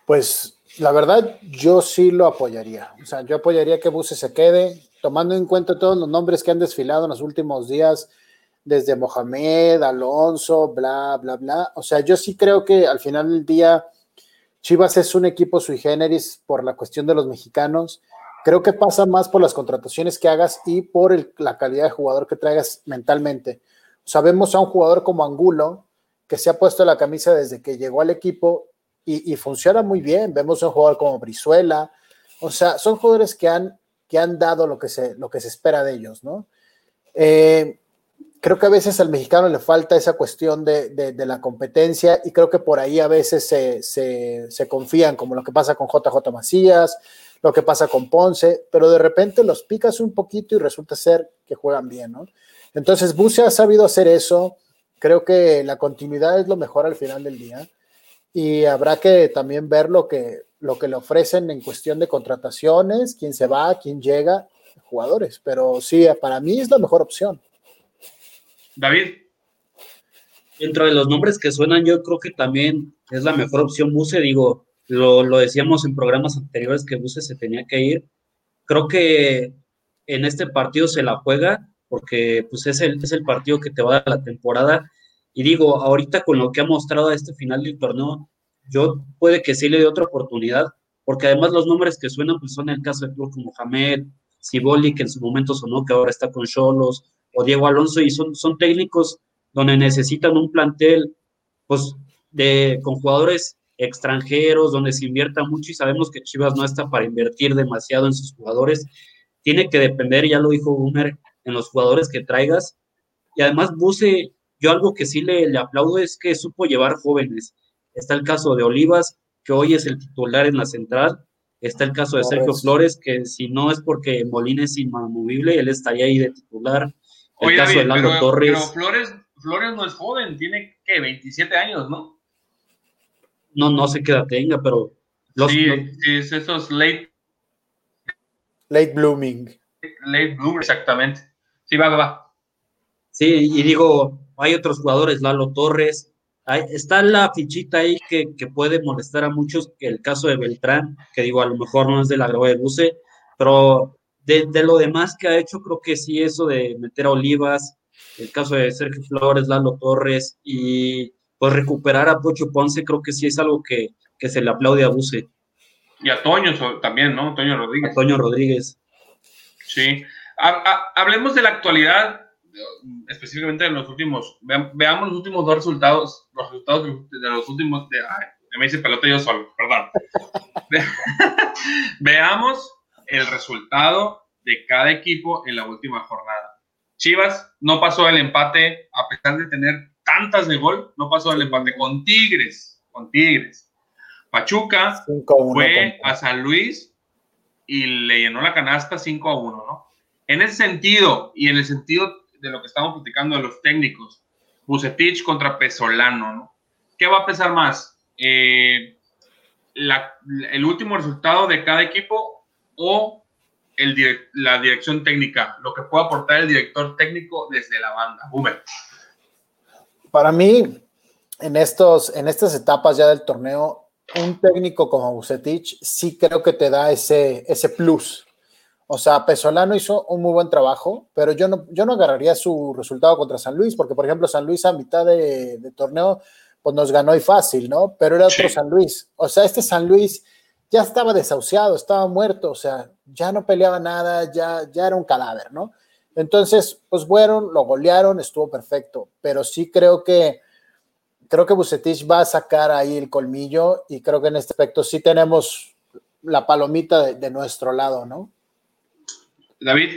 pues la verdad, yo sí lo apoyaría. O sea, yo apoyaría que Buse se quede, tomando en cuenta todos los nombres que han desfilado en los últimos días, desde Mohamed, Alonso, bla, bla, bla. O sea, yo sí creo que al final del día Chivas es un equipo sui generis por la cuestión de los mexicanos. Creo que pasa más por las contrataciones que hagas y por la calidad de jugador que traigas mentalmente. Sabemos a un jugador como Angulo, que se ha puesto la camisa desde que llegó al equipo y, funciona muy bien. Vemos un jugador como Brizuela. O sea, son jugadores que han, que han dado lo que, se, lo que se espera de ellos, ¿no? Eh, creo que a veces al mexicano le falta esa cuestión de, la competencia y creo que por ahí a veces se, confían, como lo que pasa con JJ Macías, lo que pasa con Ponce, pero de repente los picas un poquito y resulta ser que juegan bien, ¿no? Entonces, Buse ha sabido hacer eso. Creo que la continuidad es lo mejor al final del día y habrá que también ver lo que, lo que le ofrecen en cuestión de contrataciones, quién se va, quién llega, jugadores, pero sí, para mí es la mejor opción. David. Dentro de los nombres que suenan, yo creo que también es la mejor opción Buse. Digo, lo, decíamos en programas anteriores que Buse se tenía que ir. Creo que en este partido se la juega porque pues es el, es el partido que te va a dar la temporada. Y digo, ahorita con lo que ha mostrado a este final del torneo, yo puede que sí le dé otra oportunidad, porque además los nombres que suenan pues son el caso de club como Mohamed, Ciboli, que en su momento sonó, que ahora está con Cholos, o Diego Alonso, y son, son técnicos donde necesitan un plantel pues, de, con jugadores extranjeros, donde se invierta mucho y sabemos que Chivas no está para invertir demasiado en sus jugadores. Tiene que depender, ya lo dijo Gumer, en los jugadores que traigas. Y además, Buse, yo algo que sí le, le aplaudo es que supo llevar jóvenes. Está el caso de Olivas, que hoy es el titular en la central. Está el caso de Sergio Flores, que si no es porque Molina es inamovible, él estaría ahí de titular. El caso de Lando Torres. Pero Flores, Flores no es joven, tiene que 27 años, ¿no? No, no sé qué edad tenga, pero. Los, sí, sí, es esos late. Late blooming. Late blooming, exactamente. Sí, va, va. Sí, y digo, hay otros jugadores, Lalo Torres. está la fichita ahí que, que, puede molestar a muchos, que el caso de Beltrán, que digo, a lo mejor no es de la grava de Luce, pero de, lo demás que ha hecho, creo que sí, eso de meter a Olivas, el caso de Sergio Flores, Lalo Torres y pues recuperar a Pocho Ponce, creo que sí es algo que, se le aplaude a Buse. Y a Toño también, ¿no? Toño Rodríguez. A Toño Rodríguez. Sí. Hablemos de la actualidad, específicamente en los últimos, veamos los últimos dos resultados, los resultados de, los últimos, de, ay, me hice pelota yo solo, perdón. veamos el resultado de cada equipo en la última jornada. Chivas no pasó el empate, a pesar de tener tantas de gol, no pasó el empate con Tigres, con Tigres. Pachuca fue a San Luis y le llenó la canasta 5 a 1, ¿no? En ese sentido, y en el sentido de lo que estamos platicando de los técnicos, Bucetich contra Pesolano, ¿no? ¿Qué va a pesar más? Eh, el último resultado de cada equipo o la dirección técnica, lo que puede aportar el director técnico desde la banda. Para mí, en, estos, en estas etapas ya del torneo, un técnico como Bucetich sí creo que te da ese, ese plus. O sea, Pesolano hizo un muy buen trabajo, pero yo no, yo no agarraría su resultado contra San Luis, porque por ejemplo San Luis a mitad de, torneo pues nos ganó y fácil, ¿no? Pero era otro San Luis. O sea, este San Luis ya estaba desahuciado, estaba muerto, o sea, ya no peleaba nada, ya, ya era un cadáver, ¿no? Entonces, pues fueron, lo golearon, estuvo perfecto, pero sí creo que creo que Bucetich va a sacar ahí el colmillo y creo que en este aspecto sí tenemos la palomita de, nuestro lado, ¿no? David.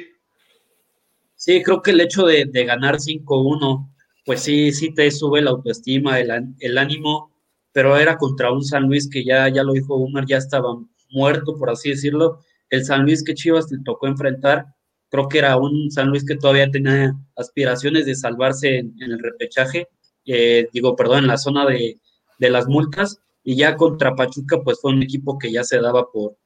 Sí, creo que el hecho de, ganar 5-1, pues sí, sí te sube la autoestima, el, el ánimo pero era contra un San Luis que ya, ya lo dijo Umar, ya estaba muerto, por así decirlo. El San Luis que Chivas le tocó enfrentar, creo que era un San Luis que todavía tenía aspiraciones de salvarse en, el repechaje, eh, digo, perdón, en la zona de, de, las multas, y ya contra Pachuca, pues fue un equipo que ya se daba por,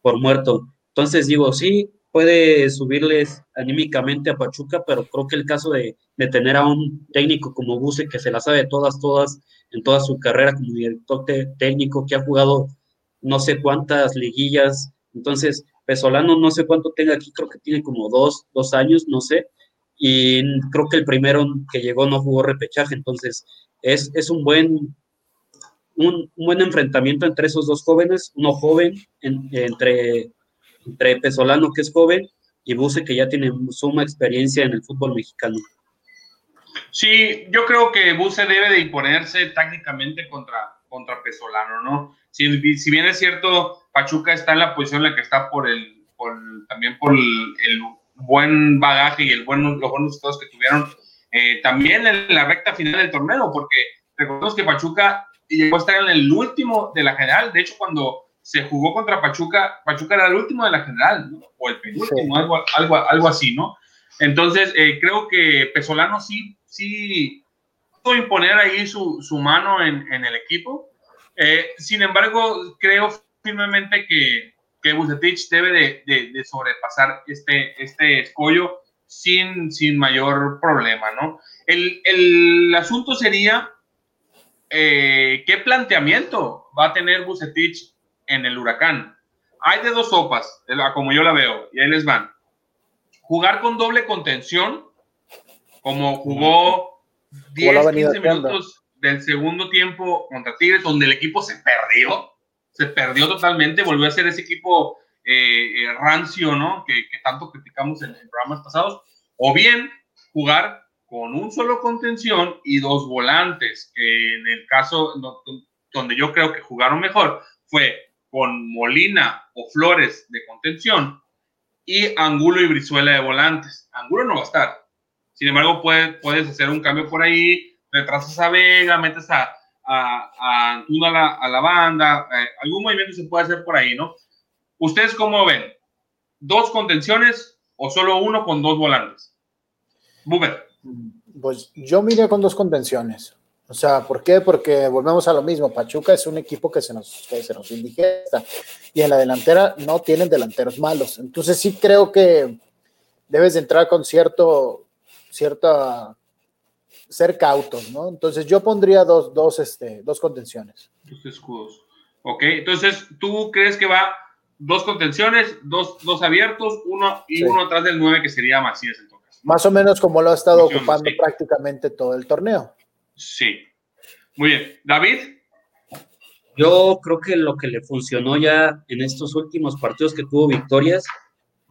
por muerto. Entonces digo, sí, puede subirles anímicamente a Pachuca, pero creo que el caso de, de tener a un técnico como Buse, que se la sabe todas, todas, en toda su carrera como director técnico, que ha jugado no sé cuántas liguillas, entonces Pesolano no sé cuánto tenga aquí, creo que tiene como dos, dos años, no sé, y creo que el primero que llegó no jugó repechaje, entonces es, es un buen un, buen enfrentamiento entre esos dos jóvenes, uno joven entre, entre Pesolano que es joven y Buse que ya tiene suma experiencia en el fútbol mexicano. Sí, yo creo que Buse debe de imponerse tácticamente contra, contra Pesolano, ¿no? Si, bien es cierto, Pachuca está en la posición en la que está por el, por, también por el, buen bagaje y el buen, los buenos resultados que tuvieron, eh, también en la recta final del torneo, porque recordemos que Pachuca llegó a estar en el último de la general, de hecho cuando se jugó contra Pachuca, Pachuca era el último de la general, ¿no? o el penúltimo, algo, algo, algo así, ¿no? Entonces, eh, creo que Pesolano sí, sí pudo imponer ahí su, su mano en, en, el equipo. Eh, sin embargo, creo firmemente que, que Bucetich debe de, de, sobrepasar este, este escollo sin, sin mayor problema, ¿no? El, el asunto sería eh, qué planteamiento va a tener Bucetich en el huracán. Hay de dos sopas, como yo la veo, y ahí les van. Jugar con doble contención, como jugó 10, 15 minutos del segundo tiempo contra Tigres, donde el equipo se perdió, se perdió totalmente, volvió a ser ese equipo eh, eh, rancio, ¿no? Que, tanto criticamos en, programas pasados, o bien jugar con un solo contención y dos volantes, que en el caso donde yo creo que jugaron mejor fue con Molina o Flores de contención y Angulo y Brizuela de volantes. Angulo no va a estar. Sin embargo, puedes hacer un cambio por ahí, retrasas a Vega, metes a, a, Antuna a la, banda, eh, algún movimiento se puede hacer por ahí, ¿no? ¿Ustedes cómo ven? ¿Dos contenciones o solo uno con dos volantes? Buber. Pues yo miré con dos contenciones. O sea, ¿por qué? Porque volvemos a lo mismo. Pachuca es un equipo que se nos, se nos indigesta y en la delantera no tienen delanteros malos. Entonces sí creo que debes de entrar con cierto, cierta ser cautos, ¿no? Entonces yo pondría dos, dos, este, dos contenciones. Dos escudos. Ok, entonces tú crees que va dos contenciones, dos, dos abiertos, uno y uno atrás del nueve que sería Macías entonces. Más o menos como lo ha estado ocupando prácticamente todo el torneo. Sí. Muy bien. David. Yo creo que lo que le funcionó ya en estos últimos partidos que tuvo victorias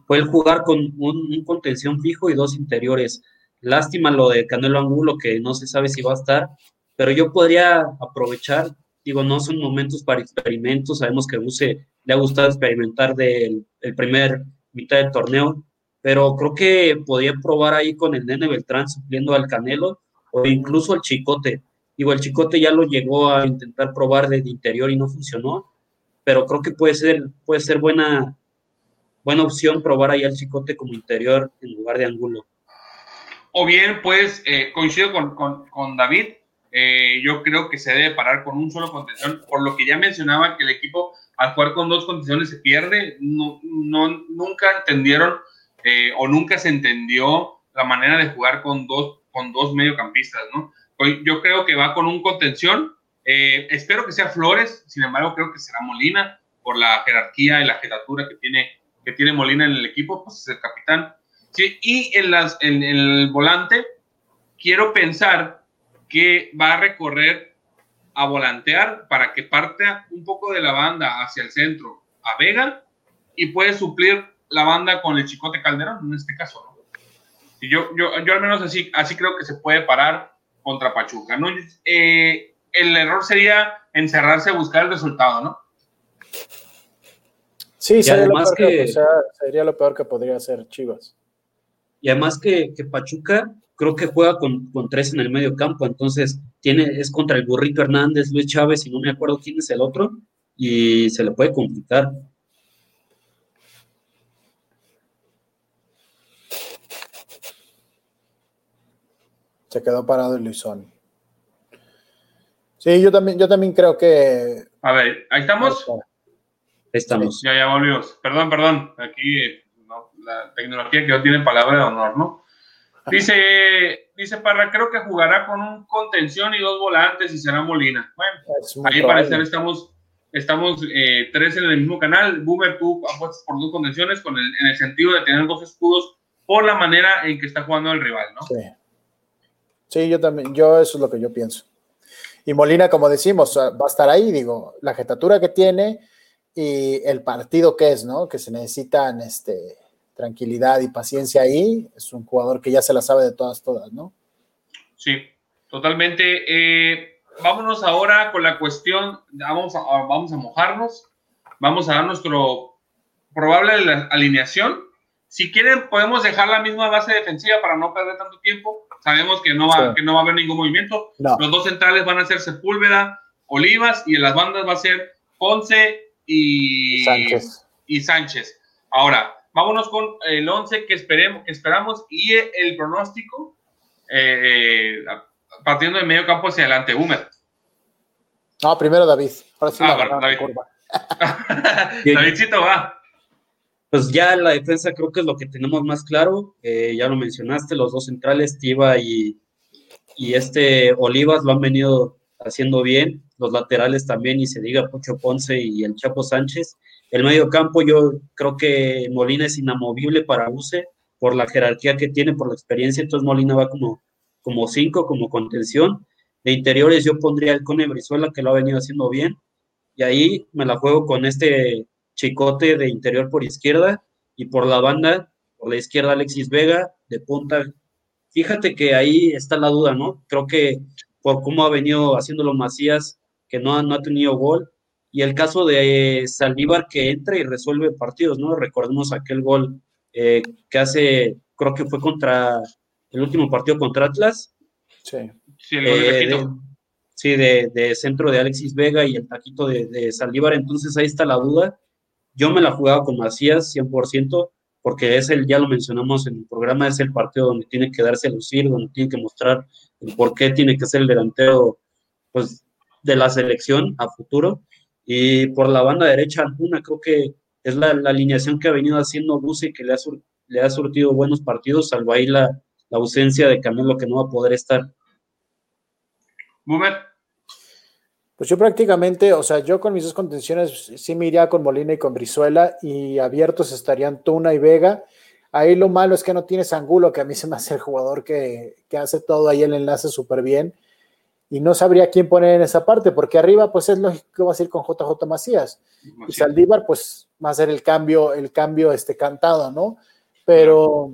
fue el jugar con un, contención fijo y dos interiores. Lástima lo de Canelo Angulo, que no se sabe si va a estar, pero yo podría aprovechar, digo, no son momentos para experimentos, sabemos que Buse le ha gustado experimentar del el primer mitad del torneo, pero creo que podía probar ahí con el Nene Beltrán supliendo al Canelo o incluso al Chicote. Digo, el Chicote ya lo llegó a intentar probar desde interior y no funcionó, pero creo que puede ser, puede ser buena, buena opción probar ahí al Chicote como interior en lugar de Angulo o bien, pues, eh, coincido con, con, con David, eh, yo creo que se debe parar con un solo contención, por lo que ya mencionaba que el equipo al jugar con dos contenciones se pierde, no, no nunca entendieron eh, o nunca se entendió la manera de jugar con dos, con dos mediocampistas, ¿no? Yo creo que va con un contención, espero que sea Flores, sin embargo creo que será Molina, por la jerarquía y la jetatura que tiene, que tiene Molina en el equipo, pues es el capitán, ¿sí? Y en, las, en, el volante, quiero pensar que va a recorrer a volantear para que parta un poco de la banda hacia el centro a Vega y puede suplir la banda con el Chicote Calderón, en este caso. ¿no? Y yo, yo, yo al menos así, así creo que se puede parar contra Pachuca. ¿no? Eh, el error sería encerrarse a buscar el resultado, ¿no? Sí, sería lo, peor que, sería lo peor que podría hacer Chivas. Y además que, Pachuca creo que juega con, tres en el medio campo, entonces tiene, es contra el Burrito Hernández, Luis Chávez, y no me acuerdo quién es el otro, y se le puede complicar. Se quedó parado el Luisón. Sí, yo también, yo también creo que. A ver, ahí estamos. Ahí estamos. Ya, ya volvimos. Perdón, perdón. Aquí no, la tecnología que no tiene palabra de honor, ¿no? Dice, dice Parra, creo que jugará con un contención y dos volantes y será Molina. Bueno, ahí parecer estamos, estamos eh, tres en el mismo canal. Boomer, tú apuestas por dos contenciones con el, en el sentido de tener dos escudos por la manera en que está jugando el rival, ¿no? Sí. Sí, yo también, yo eso es lo que yo pienso. Y Molina, como decimos, va a estar ahí, digo, la jetatura que tiene y el partido que es, ¿no? Que se necesitan este, tranquilidad y paciencia ahí. Es un jugador que ya se la sabe de todas, todas, ¿no? Sí, totalmente. Eh, vámonos ahora con la cuestión, vamos a, vamos a mojarnos, vamos a dar nuestro probable alineación. Si quieren, podemos dejar la misma base defensiva para no perder tanto tiempo. Sabemos que no va, Sí. que no va a haber ningún movimiento. No. Los dos centrales van a ser Sepúlveda, Olivas, y en las bandas va a ser Ponce y Sánchez. y Sánchez. Ahora, vámonos con el 11 que esperemos, que esperamos y el pronóstico eh, partiendo de medio campo hacia adelante, Boomer. No, primero David. Ahora sí Ah, la David. curva. Davidcito va. Pues ya la defensa creo que es lo que tenemos más claro. Eh, ya lo mencionaste, los dos centrales, Tiva y, y este Olivas lo han venido haciendo bien. Los laterales también, y se diga Pocho Ponce y el Chapo Sánchez. El medio campo, yo creo que Molina es inamovible para Use por la jerarquía que tiene, por la experiencia. Entonces Molina va como, como cinco, como contención. De interiores yo pondría el Cone Brizuela, que lo ha venido haciendo bien. Y ahí me la juego con este Chicote de interior por izquierda y por la banda, por la izquierda Alexis Vega, de punta. Fíjate que ahí está la duda, ¿no? Creo que por cómo ha venido haciéndolo Macías, que no, ha- no ha tenido gol, y el caso de Saldívar que entra y resuelve partidos, ¿no? Recordemos aquel gol eh, que hace, creo que fue contra el último partido contra Atlas, Sí. Sí, el gol eh, Taquito. de- sí, de, de centro de Alexis Vega y el taquito de, de Saldívar. Entonces ahí está la duda. Yo me la jugaba con Macías 100%, porque es el, ya lo mencionamos en el programa, es el partido donde tiene que darse a lucir, donde tiene que mostrar el por qué tiene que ser el delantero pues, de la selección a futuro. Y por la banda derecha, Antuna, creo que es la, la alineación que ha venido haciendo Buse que le ha, sur- le ha surtido buenos partidos, salvo ahí la, la ausencia de Camilo que no va a poder estar. Boomer. Pues yo prácticamente, o sea, yo con mis dos contenciones sí me iría con Molina y con Brizuela y abiertos estarían Tuna y Vega. Ahí lo malo es que no tienes Angulo, que a mí se me hace el jugador que, que hace todo ahí el enlace súper bien. Y no sabría quién poner en esa parte, porque arriba pues es lógico que va a ser con JJ Macías. Y Saldívar pues va a ser el cambio, el cambio este cantado, ¿no? Pero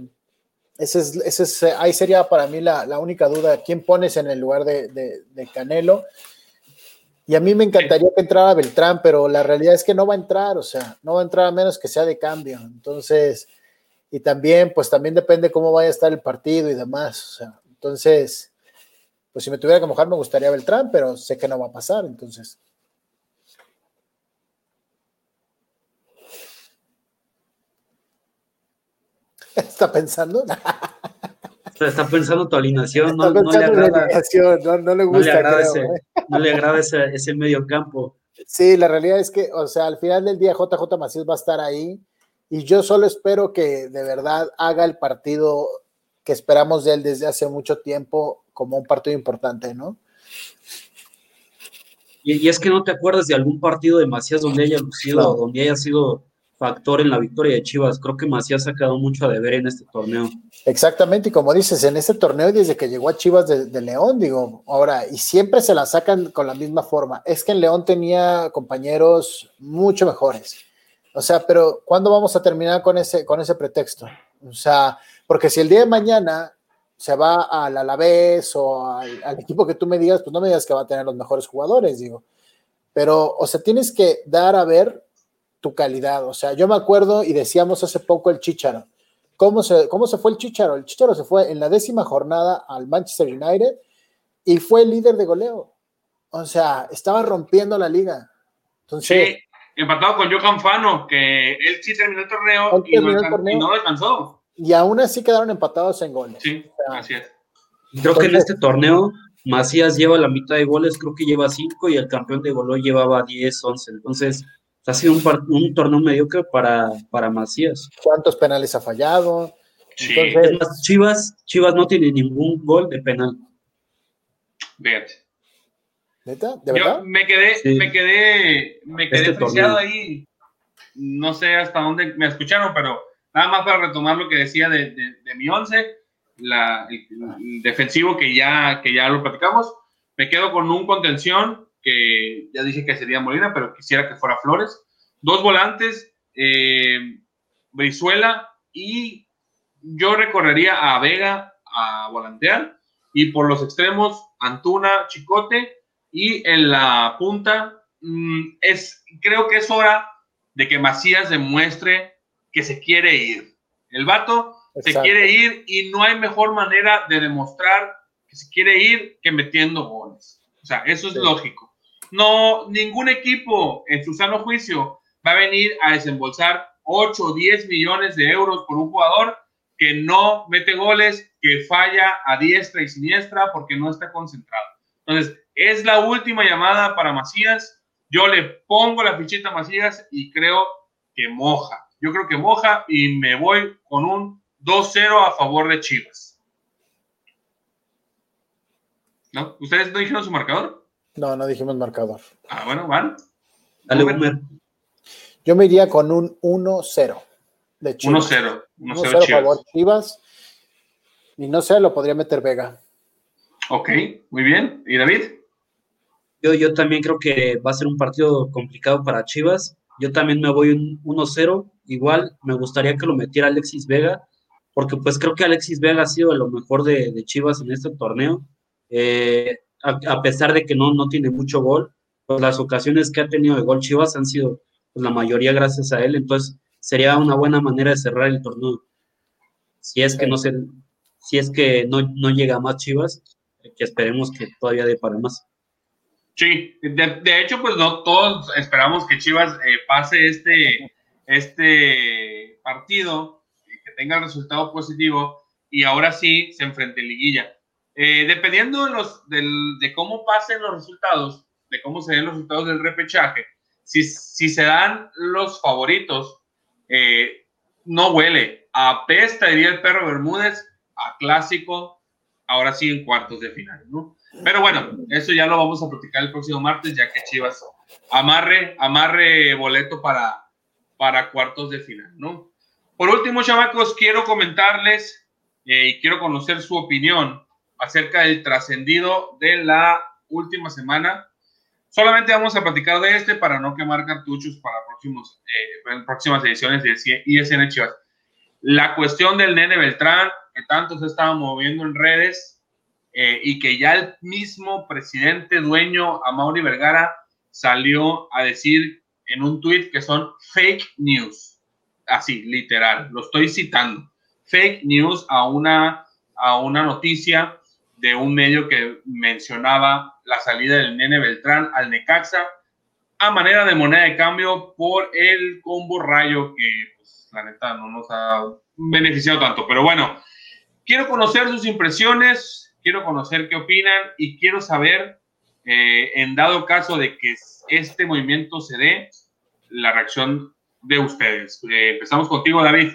ese es, ese es, ahí sería para mí la, la única duda, ¿quién pones en el lugar de, de- de Canelo? Y a mí me encantaría que entrara Beltrán, pero la realidad es que no va a entrar, o sea, no va a entrar a menos que sea de cambio. Entonces, y también, pues también depende cómo vaya a estar el partido y demás. O sea, entonces, pues si me tuviera que mojar me gustaría Beltrán, pero sé que no va a pasar, entonces. ¿Está pensando? Está pensando tu alineación, no, le agrada, alineación, no, no le no le gusta, agrada creo, ese, ¿eh? no le agrada ese, ese medio campo. Sí, la realidad es que, o sea, al final del día JJ Macías va a estar ahí y yo solo espero que de verdad haga el partido que esperamos de él desde hace mucho tiempo como un partido importante, ¿no? Y, y es que no te acuerdas de algún partido de Macías donde haya lucido, No. donde haya sido factor en la victoria de Chivas. Creo que Macías ha quedado mucho a deber en este torneo. Exactamente, y como dices, en este torneo desde que llegó a Chivas de, León, digo, ahora, y siempre se la sacan con la misma forma. Es que en León tenía compañeros mucho mejores. O sea, pero ¿cuándo vamos a terminar con ese, con ese pretexto? O sea, porque si el día de mañana se va al Alavés o al, al equipo que tú me digas, pues no me digas que va a tener los mejores jugadores, digo. Pero, o sea, tienes que dar a ver tu calidad. O sea, yo me acuerdo y decíamos hace poco el Chicharo. ¿Cómo se, ¿Cómo se fue el Chicharo? El Chicharo se fue en la décima jornada al Manchester United y fue el líder de goleo. O sea, estaba rompiendo la liga. Entonces, Sí, empatado con Johan Fano, que él sí terminó el torneo, y, no el torneo. y no descansó. y aún así quedaron empatados en goles. Sí, sea, así es. Creo que en este torneo Macías lleva la mitad de goles, creo que lleva cinco y el campeón de goló llevaba 10, 11. Entonces, ha sido un, un torneo mediocre para, para Macías. ¿Cuántos penales ha fallado? Sí. Entonces, Chivas, Chivas no tiene ningún gol de penal. Fíjate. ¿Neta? ¿De verdad? Yo me quedé, Sí. me quedé, me quedé Este ahí. No sé hasta dónde me escucharon, pero nada más para retomar lo que decía de, de- de mi once, la, el, el defensivo que ya, que ya lo platicamos. Me quedo con un contención que ya dije que sería Molina, pero quisiera que fuera Flores. Dos volantes, eh, Brizuela y yo recorrería a Vega a volantear y por los extremos Antuna, Chicote y en la punta mm, es creo que es hora de que Macías demuestre que se quiere ir. El vato se quiere ir y no hay mejor manera de demostrar que se quiere ir que metiendo goles. O sea, eso es Sí. lógico. No, ningún equipo en su sano juicio va a venir a desembolsar 8 o 10 millones de euros por un jugador que no mete goles, que falla a diestra y siniestra porque no está concentrado. Entonces, es la última llamada para Macías. Yo le pongo la fichita a Macías y creo que moja. Yo creo que moja y me voy con un 2-0 a favor de Chivas. ¿No? ¿Ustedes no dijeron su marcador? No, no dijimos marcador. Ah, bueno, van. Dale. Homer. Yo me iría con un 1-0 de Chivas. 1-0. 1-0 1-0 a Chivas. favor Chivas. Y no sé, lo podría meter Vega. Ok, muy bien. ¿Y David? Yo, yo también creo que va a ser un partido complicado para Chivas. Yo también me voy un 1-0. Igual me gustaría que lo metiera Alexis Vega, porque pues creo que Alexis Vega ha sido lo mejor de, de Chivas en este torneo. Eh, a, pesar de que no, no tiene mucho gol, pues las ocasiones que ha tenido de gol Chivas han sido pues, la mayoría gracias a él. Entonces sería una buena manera de cerrar el torneo. Si es que no se, si es que no, no llega más Chivas, que esperemos que todavía dé para más. Sí, de, de hecho, pues no todos esperamos que Chivas eh, pase este, este partido, que tenga resultado positivo y ahora sí se enfrente en liguilla. Eh, dependiendo de, los, del, de cómo pasen los resultados, de cómo se den los resultados del repechaje, si, si se dan los favoritos, eh, no huele. Apesta, diría el perro Bermúdez, a clásico, ahora sí en cuartos de final, ¿no? Pero bueno, eso ya lo vamos a platicar el próximo martes, ya que Chivas amarre, amarre boleto para, para cuartos de final, ¿no? Por último, chamacos, quiero comentarles eh, y quiero conocer su opinión acerca del trascendido de la última semana. Solamente vamos a platicar de este para no quemar cartuchos para próximos, eh, próximas ediciones de ISN Chivas. La cuestión del nene Beltrán, que tanto se estaba moviendo en redes, eh, y que ya el mismo presidente dueño, Amaury Vergara, salió a decir en un tuit que son fake news. Así, literal, lo estoy citando. Fake news a una, a una noticia de un medio que mencionaba la salida del nene Beltrán al Necaxa a manera de moneda de cambio por el combo rayo que, pues, la neta, no nos ha beneficiado tanto. Pero bueno, quiero conocer sus impresiones, quiero conocer qué opinan y quiero saber, eh, en dado caso de que este movimiento se dé, la reacción de ustedes. Eh, empezamos contigo, David.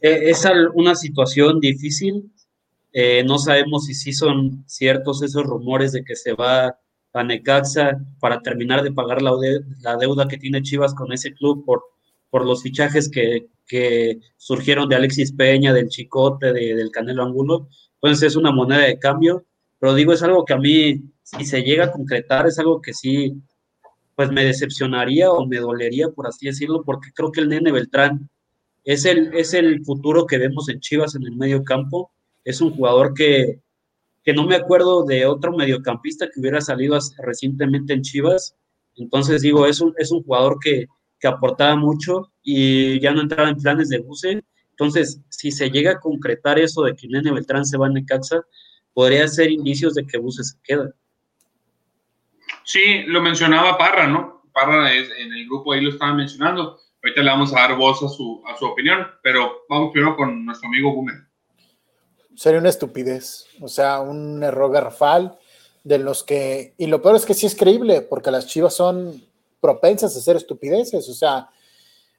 Eh, es una situación difícil. Eh, no sabemos si sí son ciertos esos rumores de que se va a Necaxa para terminar de pagar la, de- la deuda que tiene Chivas con ese club por, por los fichajes que, que surgieron de Alexis Peña, del Chicote, de- del Canelo Angulo. Entonces es una moneda de cambio, pero digo, es algo que a mí, si se llega a concretar, es algo que sí, pues me decepcionaría o me dolería, por así decirlo, porque creo que el nene Beltrán es el, es el futuro que vemos en Chivas en el medio campo. Es un jugador que, que no me acuerdo de otro mediocampista que hubiera salido recientemente en Chivas. Entonces digo, es un, es un jugador que, que aportaba mucho y ya no entraba en planes de Buse. Entonces, si se llega a concretar eso de que Nene Beltrán se va a Necaxa, podría ser indicios de que Buse se queda. Sí, lo mencionaba Parra, ¿no? Parra es, en el grupo ahí lo estaba mencionando. Ahorita le vamos a dar voz a su, a su opinión, pero vamos primero con nuestro amigo Boomer. Sería una estupidez, o sea, un error garrafal de los que, y lo peor es que sí es creíble, porque las Chivas son propensas a hacer estupideces, o sea,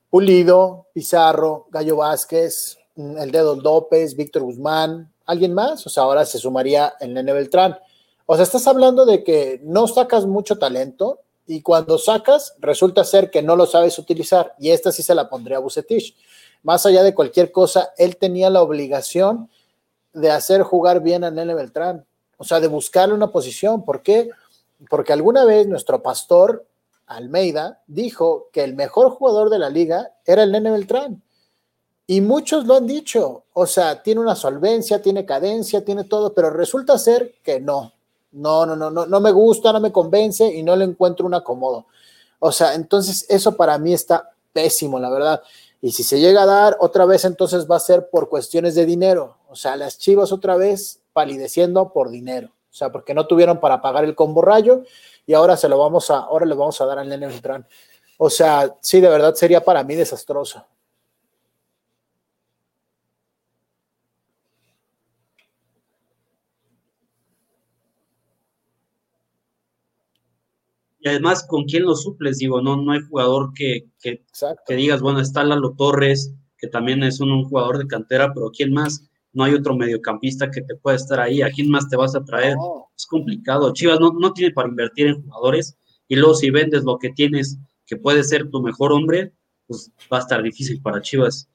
Pulido, Pizarro, Gallo Vázquez, mm, el Dedo López, Víctor Guzmán, alguien más, o sea, ahora se sumaría el Nene Beltrán. O sea, estás hablando de que no sacas mucho talento y cuando sacas resulta ser que no lo sabes utilizar y esta sí se la pondría a Bucetich. Más allá de cualquier cosa, él tenía la obligación de hacer jugar bien a Nene Beltrán, o sea, de buscarle una posición. ¿Por qué? Porque alguna vez nuestro pastor Almeida dijo que el mejor jugador de la liga era el Nene Beltrán. Y muchos lo han dicho, o sea, tiene una solvencia, tiene cadencia, tiene todo, pero resulta ser que no. No, no, no, no, no me gusta, no me convence y no le encuentro un acomodo. O sea, entonces eso para mí está pésimo, la verdad. Y si se llega a dar otra vez, entonces va a ser por cuestiones de dinero. O sea, las chivas otra vez palideciendo por dinero. O sea, porque no tuvieron para pagar el combo rayo y ahora se lo vamos a, ahora le vamos a dar al Nene Beltrán. O sea, sí, de verdad sería para mí desastroso. Y además, ¿con quién lo suples? Digo, no, no hay jugador que, que, que digas, bueno, está Lalo Torres, que también es un, jugador de cantera, pero ¿quién más? No hay otro mediocampista que te pueda estar ahí. ¿A quién más te vas a traer? Es complicado. Chivas no, no tiene para invertir en jugadores y luego si vendes lo que tienes, que puede ser tu mejor hombre, pues va a estar difícil para Chivas.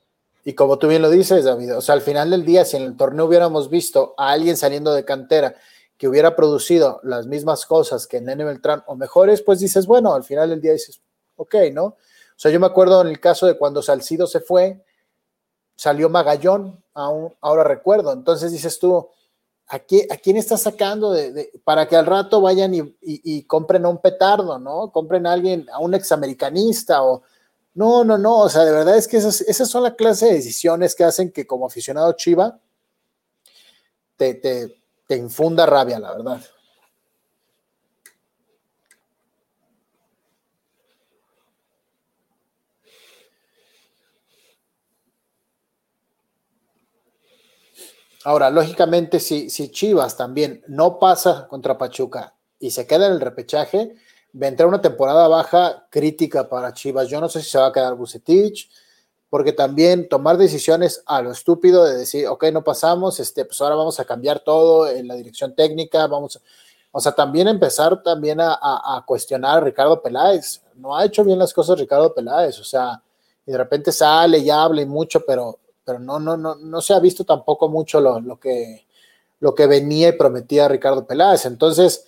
Y como tú bien lo dices, David, o sea, al final del día, si en el torneo hubiéramos visto a alguien saliendo de cantera que hubiera producido las mismas cosas que Nene Beltrán o mejores, pues dices, bueno, al final del día dices, ok, ¿no? O sea, yo me acuerdo en el caso de cuando Salcido se fue, salió Magallón, aún, ahora recuerdo. Entonces dices tú, ¿a, quién estás sacando de, para que al rato vayan y, compren a un petardo, ¿no? Compren a alguien, a un examericanista o... No, no, no, o sea, de verdad es que esas, son la clase de decisiones que hacen que como aficionado Chiva te infunda rabia, la verdad. Ahora, lógicamente, si, si, Chivas también no pasa contra Pachuca y se queda en el repechaje, vendrá una temporada baja crítica para Chivas. Yo no sé si se va a quedar Bucetich, porque también tomar decisiones a lo estúpido de decir, ok, no pasamos, este, pues ahora vamos a cambiar todo en la dirección técnica, vamos, o sea, también empezar también a, cuestionar a Ricardo Peláez. No ha hecho bien las cosas Ricardo Peláez, o sea, y de repente sale y habla y mucho, pero, pero no, no, no, no se ha visto tampoco mucho lo, lo, que, lo que venía y prometía Ricardo Peláez. Entonces,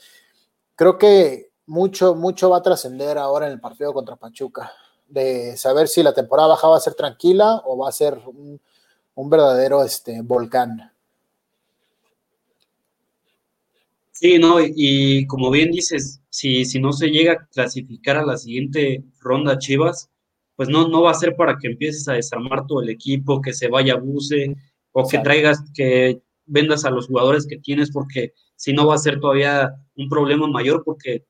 creo que mucho, mucho va a trascender ahora en el partido contra Pachuca de saber si la temporada baja va a ser tranquila o va a ser un, verdadero este, volcán. Sí, no, y, como bien dices, si, si no se llega a clasificar a la siguiente ronda Chivas, pues no, no va a ser para que empieces a desarmar todo el equipo, que se vaya a buce, o que traigas, que vendas a los jugadores que tienes, porque si no va a ser todavía un problema mayor, porque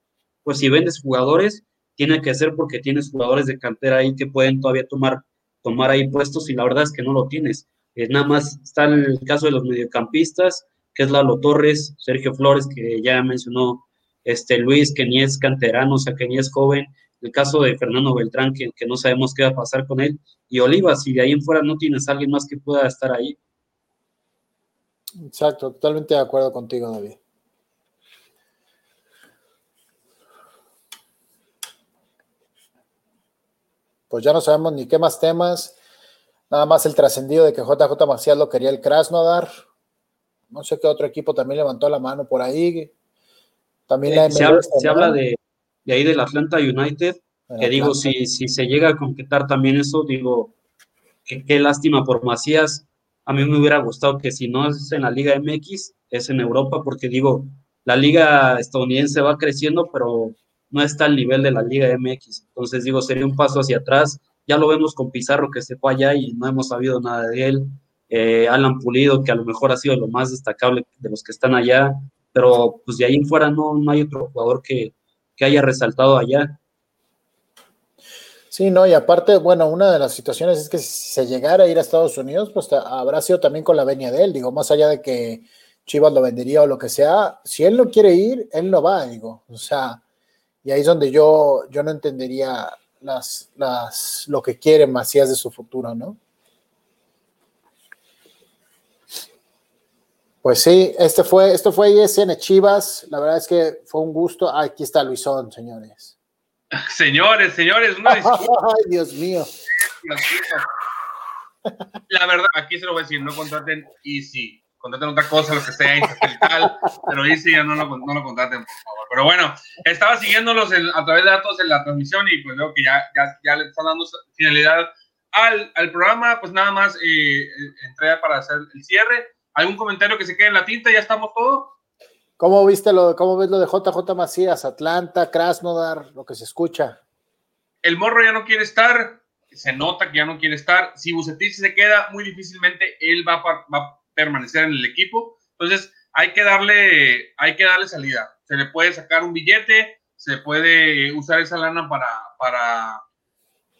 pues si vendes jugadores, tiene que ser porque tienes jugadores de cantera ahí que pueden todavía tomar, tomar ahí puestos y la verdad es que no lo tienes. Eh, nada más está el caso de los mediocampistas, que es Lalo Torres, Sergio Flores, que ya mencionó este Luis, que ni es canterano, o sea, que ni es joven, el caso de Fernando Beltrán, que, que no sabemos qué va a pasar con él, y Olivas, si de ahí en fuera no tienes a alguien más que pueda estar ahí. Exacto, totalmente de acuerdo contigo, David. pues ya no sabemos ni qué más temas. Nada más el trascendido de que JJ Maciel lo quería el Krasnodar. No sé qué otro equipo también levantó la mano por ahí. También eh, se, habla, de, ahí del Atlanta United, que digo, si, si se llega a concretar también eso, digo, qué lástima por Macías. A mí me hubiera gustado que si no es en la Liga MX, es en Europa, porque digo, la liga estadounidense va creciendo, pero no está al nivel de la Liga MX. Entonces, digo, sería un paso hacia atrás. Ya lo vemos con Pizarro que se fue allá y no hemos sabido nada de él. Eh, Alan Pulido, que a lo mejor ha sido lo más destacable de los que están allá, pero pues de ahí en fuera no, no hay otro jugador que, haya resaltado allá. Sí, no, y aparte, bueno, una de las situaciones es que si se llegara a ir a Estados Unidos, pues habrá sido también con la venia de él, digo, más allá de que Chivas lo vendería o lo que sea, si él no quiere ir, él no va, digo, o sea, y ahí es donde yo, yo no entendería las, las, lo que quiere Macías de su futuro, ¿no? Pues sí, este fue, esto fue ISN Chivas. La verdad es que fue un gusto. aquí está Luisón, señores. Señores, señores, una disculpa. Ay, Dios mío. La verdad, aquí se lo voy a decir, no contraten Easy, contraten otra cosa, lo que sea, pero Easy ya no lo, no lo contraten, por favor. Pero bueno, estaba siguiéndolos a través de datos en la transmisión y pues veo que ya, ya, ya le están dando finalidad al, al programa, pues nada más eh, eh entré para hacer el cierre ¿Algún comentario que se quede en la tinta? ¿Ya estamos todos? ¿Cómo viste lo, cómo ves lo de JJ Macías, Atlanta, Krasnodar, lo que se escucha? El morro ya no quiere estar, se nota que ya no quiere estar. Si Bucetich se queda, muy difícilmente él va, va a permanecer en el equipo. Entonces, hay que darle, hay que darle salida. Se le puede sacar un billete, se puede usar esa lana para, para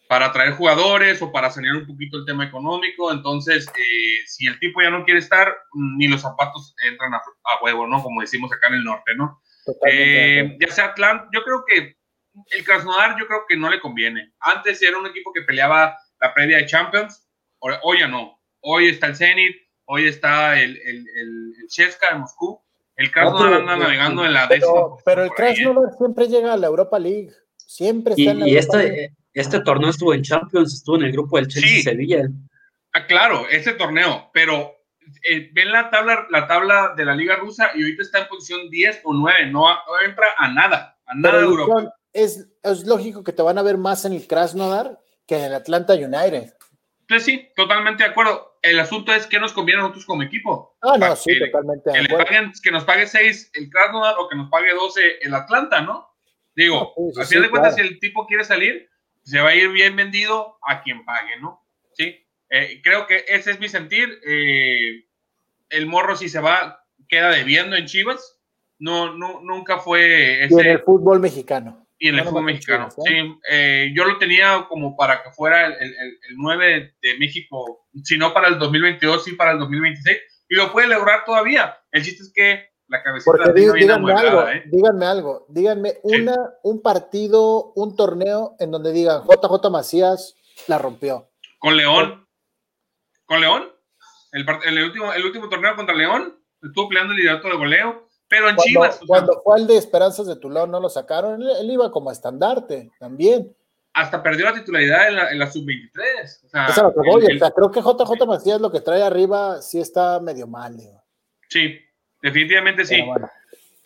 para atraer jugadores o para sanear un poquito el tema económico. Entonces, eh, si el tipo ya no quiere estar, ni los zapatos entran a, huevo, ¿no? Como decimos acá en el norte, ¿no? Eh, ya sea Atlanta, yo creo que el Krasnodar yo creo que no le conviene. Antes era un equipo que peleaba la previa de Champions, hoy, ya no. Hoy está el Zenit, hoy está el, el, el, de Moscú. El Krasnodar anda navegando en la décima. Pero, el ¿eh? Krasnodar siempre llega a la Europa League. Siempre está en la y Europa League este torneo estuvo en Champions, estuvo en el grupo del Chelsea Sevilla. Ah, claro, este torneo, pero eh, ven la tabla, la tabla de la Liga Rusa y ahorita está en posición 10 o 9, no, entra a nada, a nada de Europa. Es, es, lógico que te van a ver más en el Krasnodar que en el Atlanta United. Pues sí, totalmente de acuerdo. El asunto es que nos conviene a nosotros como equipo. Ah, no, sí, totalmente. Que, paguen, que nos pague 6 el Krasnodar o que nos pague 12 el Atlanta, ¿no? Digo, a fin de cuentas, si el tipo quiere salir, se va a ir bien vendido a quien pague, ¿no? Sí, eh, creo que ese es mi sentir. Eh, el morro si se va, queda debiendo en Chivas. No, no, nunca fue ese. Y en el fútbol mexicano. Y en el fútbol mexicano, sí. Eh, yo lo tenía como para que fuera el, el, 9 de México, si no para el 2022, sí para el 2026. Y lo puede lograr todavía. El chiste es que la cabecita Porque díganme algo, ¿eh? díganme algo, díganme una, un partido, un torneo en donde digan JJ Macías la rompió. Con León, con León, el, el, último, el último torneo contra León, estuvo peleando el liderato de goleo, pero en Chivas. Cuando fue el de Esperanzas de Tulón no lo sacaron, él, iba como estandarte también. Hasta perdió la titularidad en la, en la sub-23. O sea, creo que JJ Macías lo que trae arriba sí está medio mal. Sí, Definitivamente sí.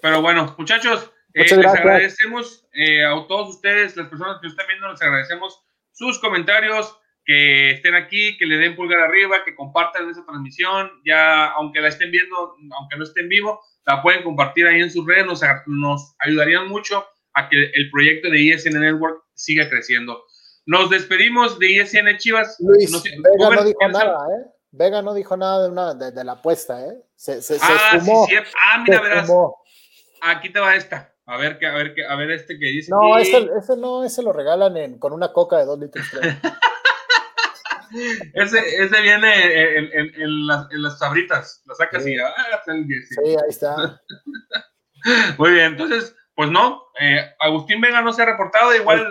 Pero bueno, muchachos, eh, les agradecemos eh, a todos ustedes, las personas que están viendo, les agradecemos sus comentarios, que estén aquí, que le den pulgar arriba, que compartan esa transmisión, ya aunque la estén viendo, aunque no estén vivo, la pueden compartir ahí en sus redes, nos, nos ayudarían mucho a que el proyecto de ISN Network siga creciendo. Nos despedimos de ISN Chivas. Luis, Vega no dijo nada, ¿eh? Vega no dijo nada de, una, de, la apuesta, ¿eh? Se, se, ah, sí, ah, mira, verás. Aquí te va esta. A ver, que, a ver, que, a ver este que dice. No, ese, ese, no, ese lo regalan en, con una coca de dos litros. ese, ese viene en, en, en, las, en las sabritas. Lo sacas sí. y. Ah, sí, ahí está. Muy bien, entonces, pues no, eh, Agustín Vega no se ha reportado, igual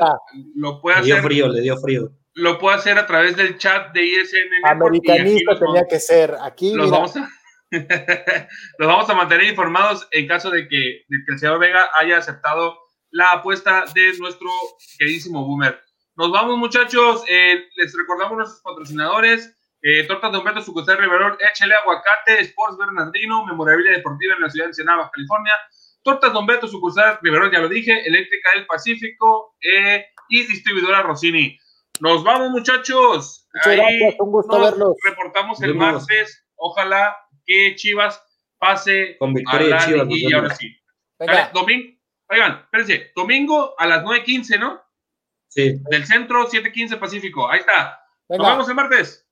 lo puede hacer. Le dio frío, le dio frío lo puedo hacer a través del chat de ISN. Americanista tenía que ser. Aquí los vamos, a, los vamos a mantener informados en caso de que, el señor Vega haya aceptado la apuesta de nuestro queridísimo Boomer. Nos vamos, muchachos. Eh, les recordamos nuestros patrocinadores. Eh, Tortas de Humberto Sucursal Riverol, Échale Aguacate, Sports Bernardino, Memorabilia Deportiva en la ciudad de Ensenada, California. Tortas de Humberto Sucursal Riverol, ya lo dije, Eléctrica del Pacífico eh, y Distribuidora Rossini. Nos vamos, muchachos. Muchas gracias, un gusto verlos. Reportamos el martes. Ojalá que Chivas pase con victoria a la Chivas, y ahora sí. Domingo, oigan, espérense, domingo a las 9.15, ¿no? Sí. Del centro, 7.15 Pacífico. Ahí está. Nos vemos el martes.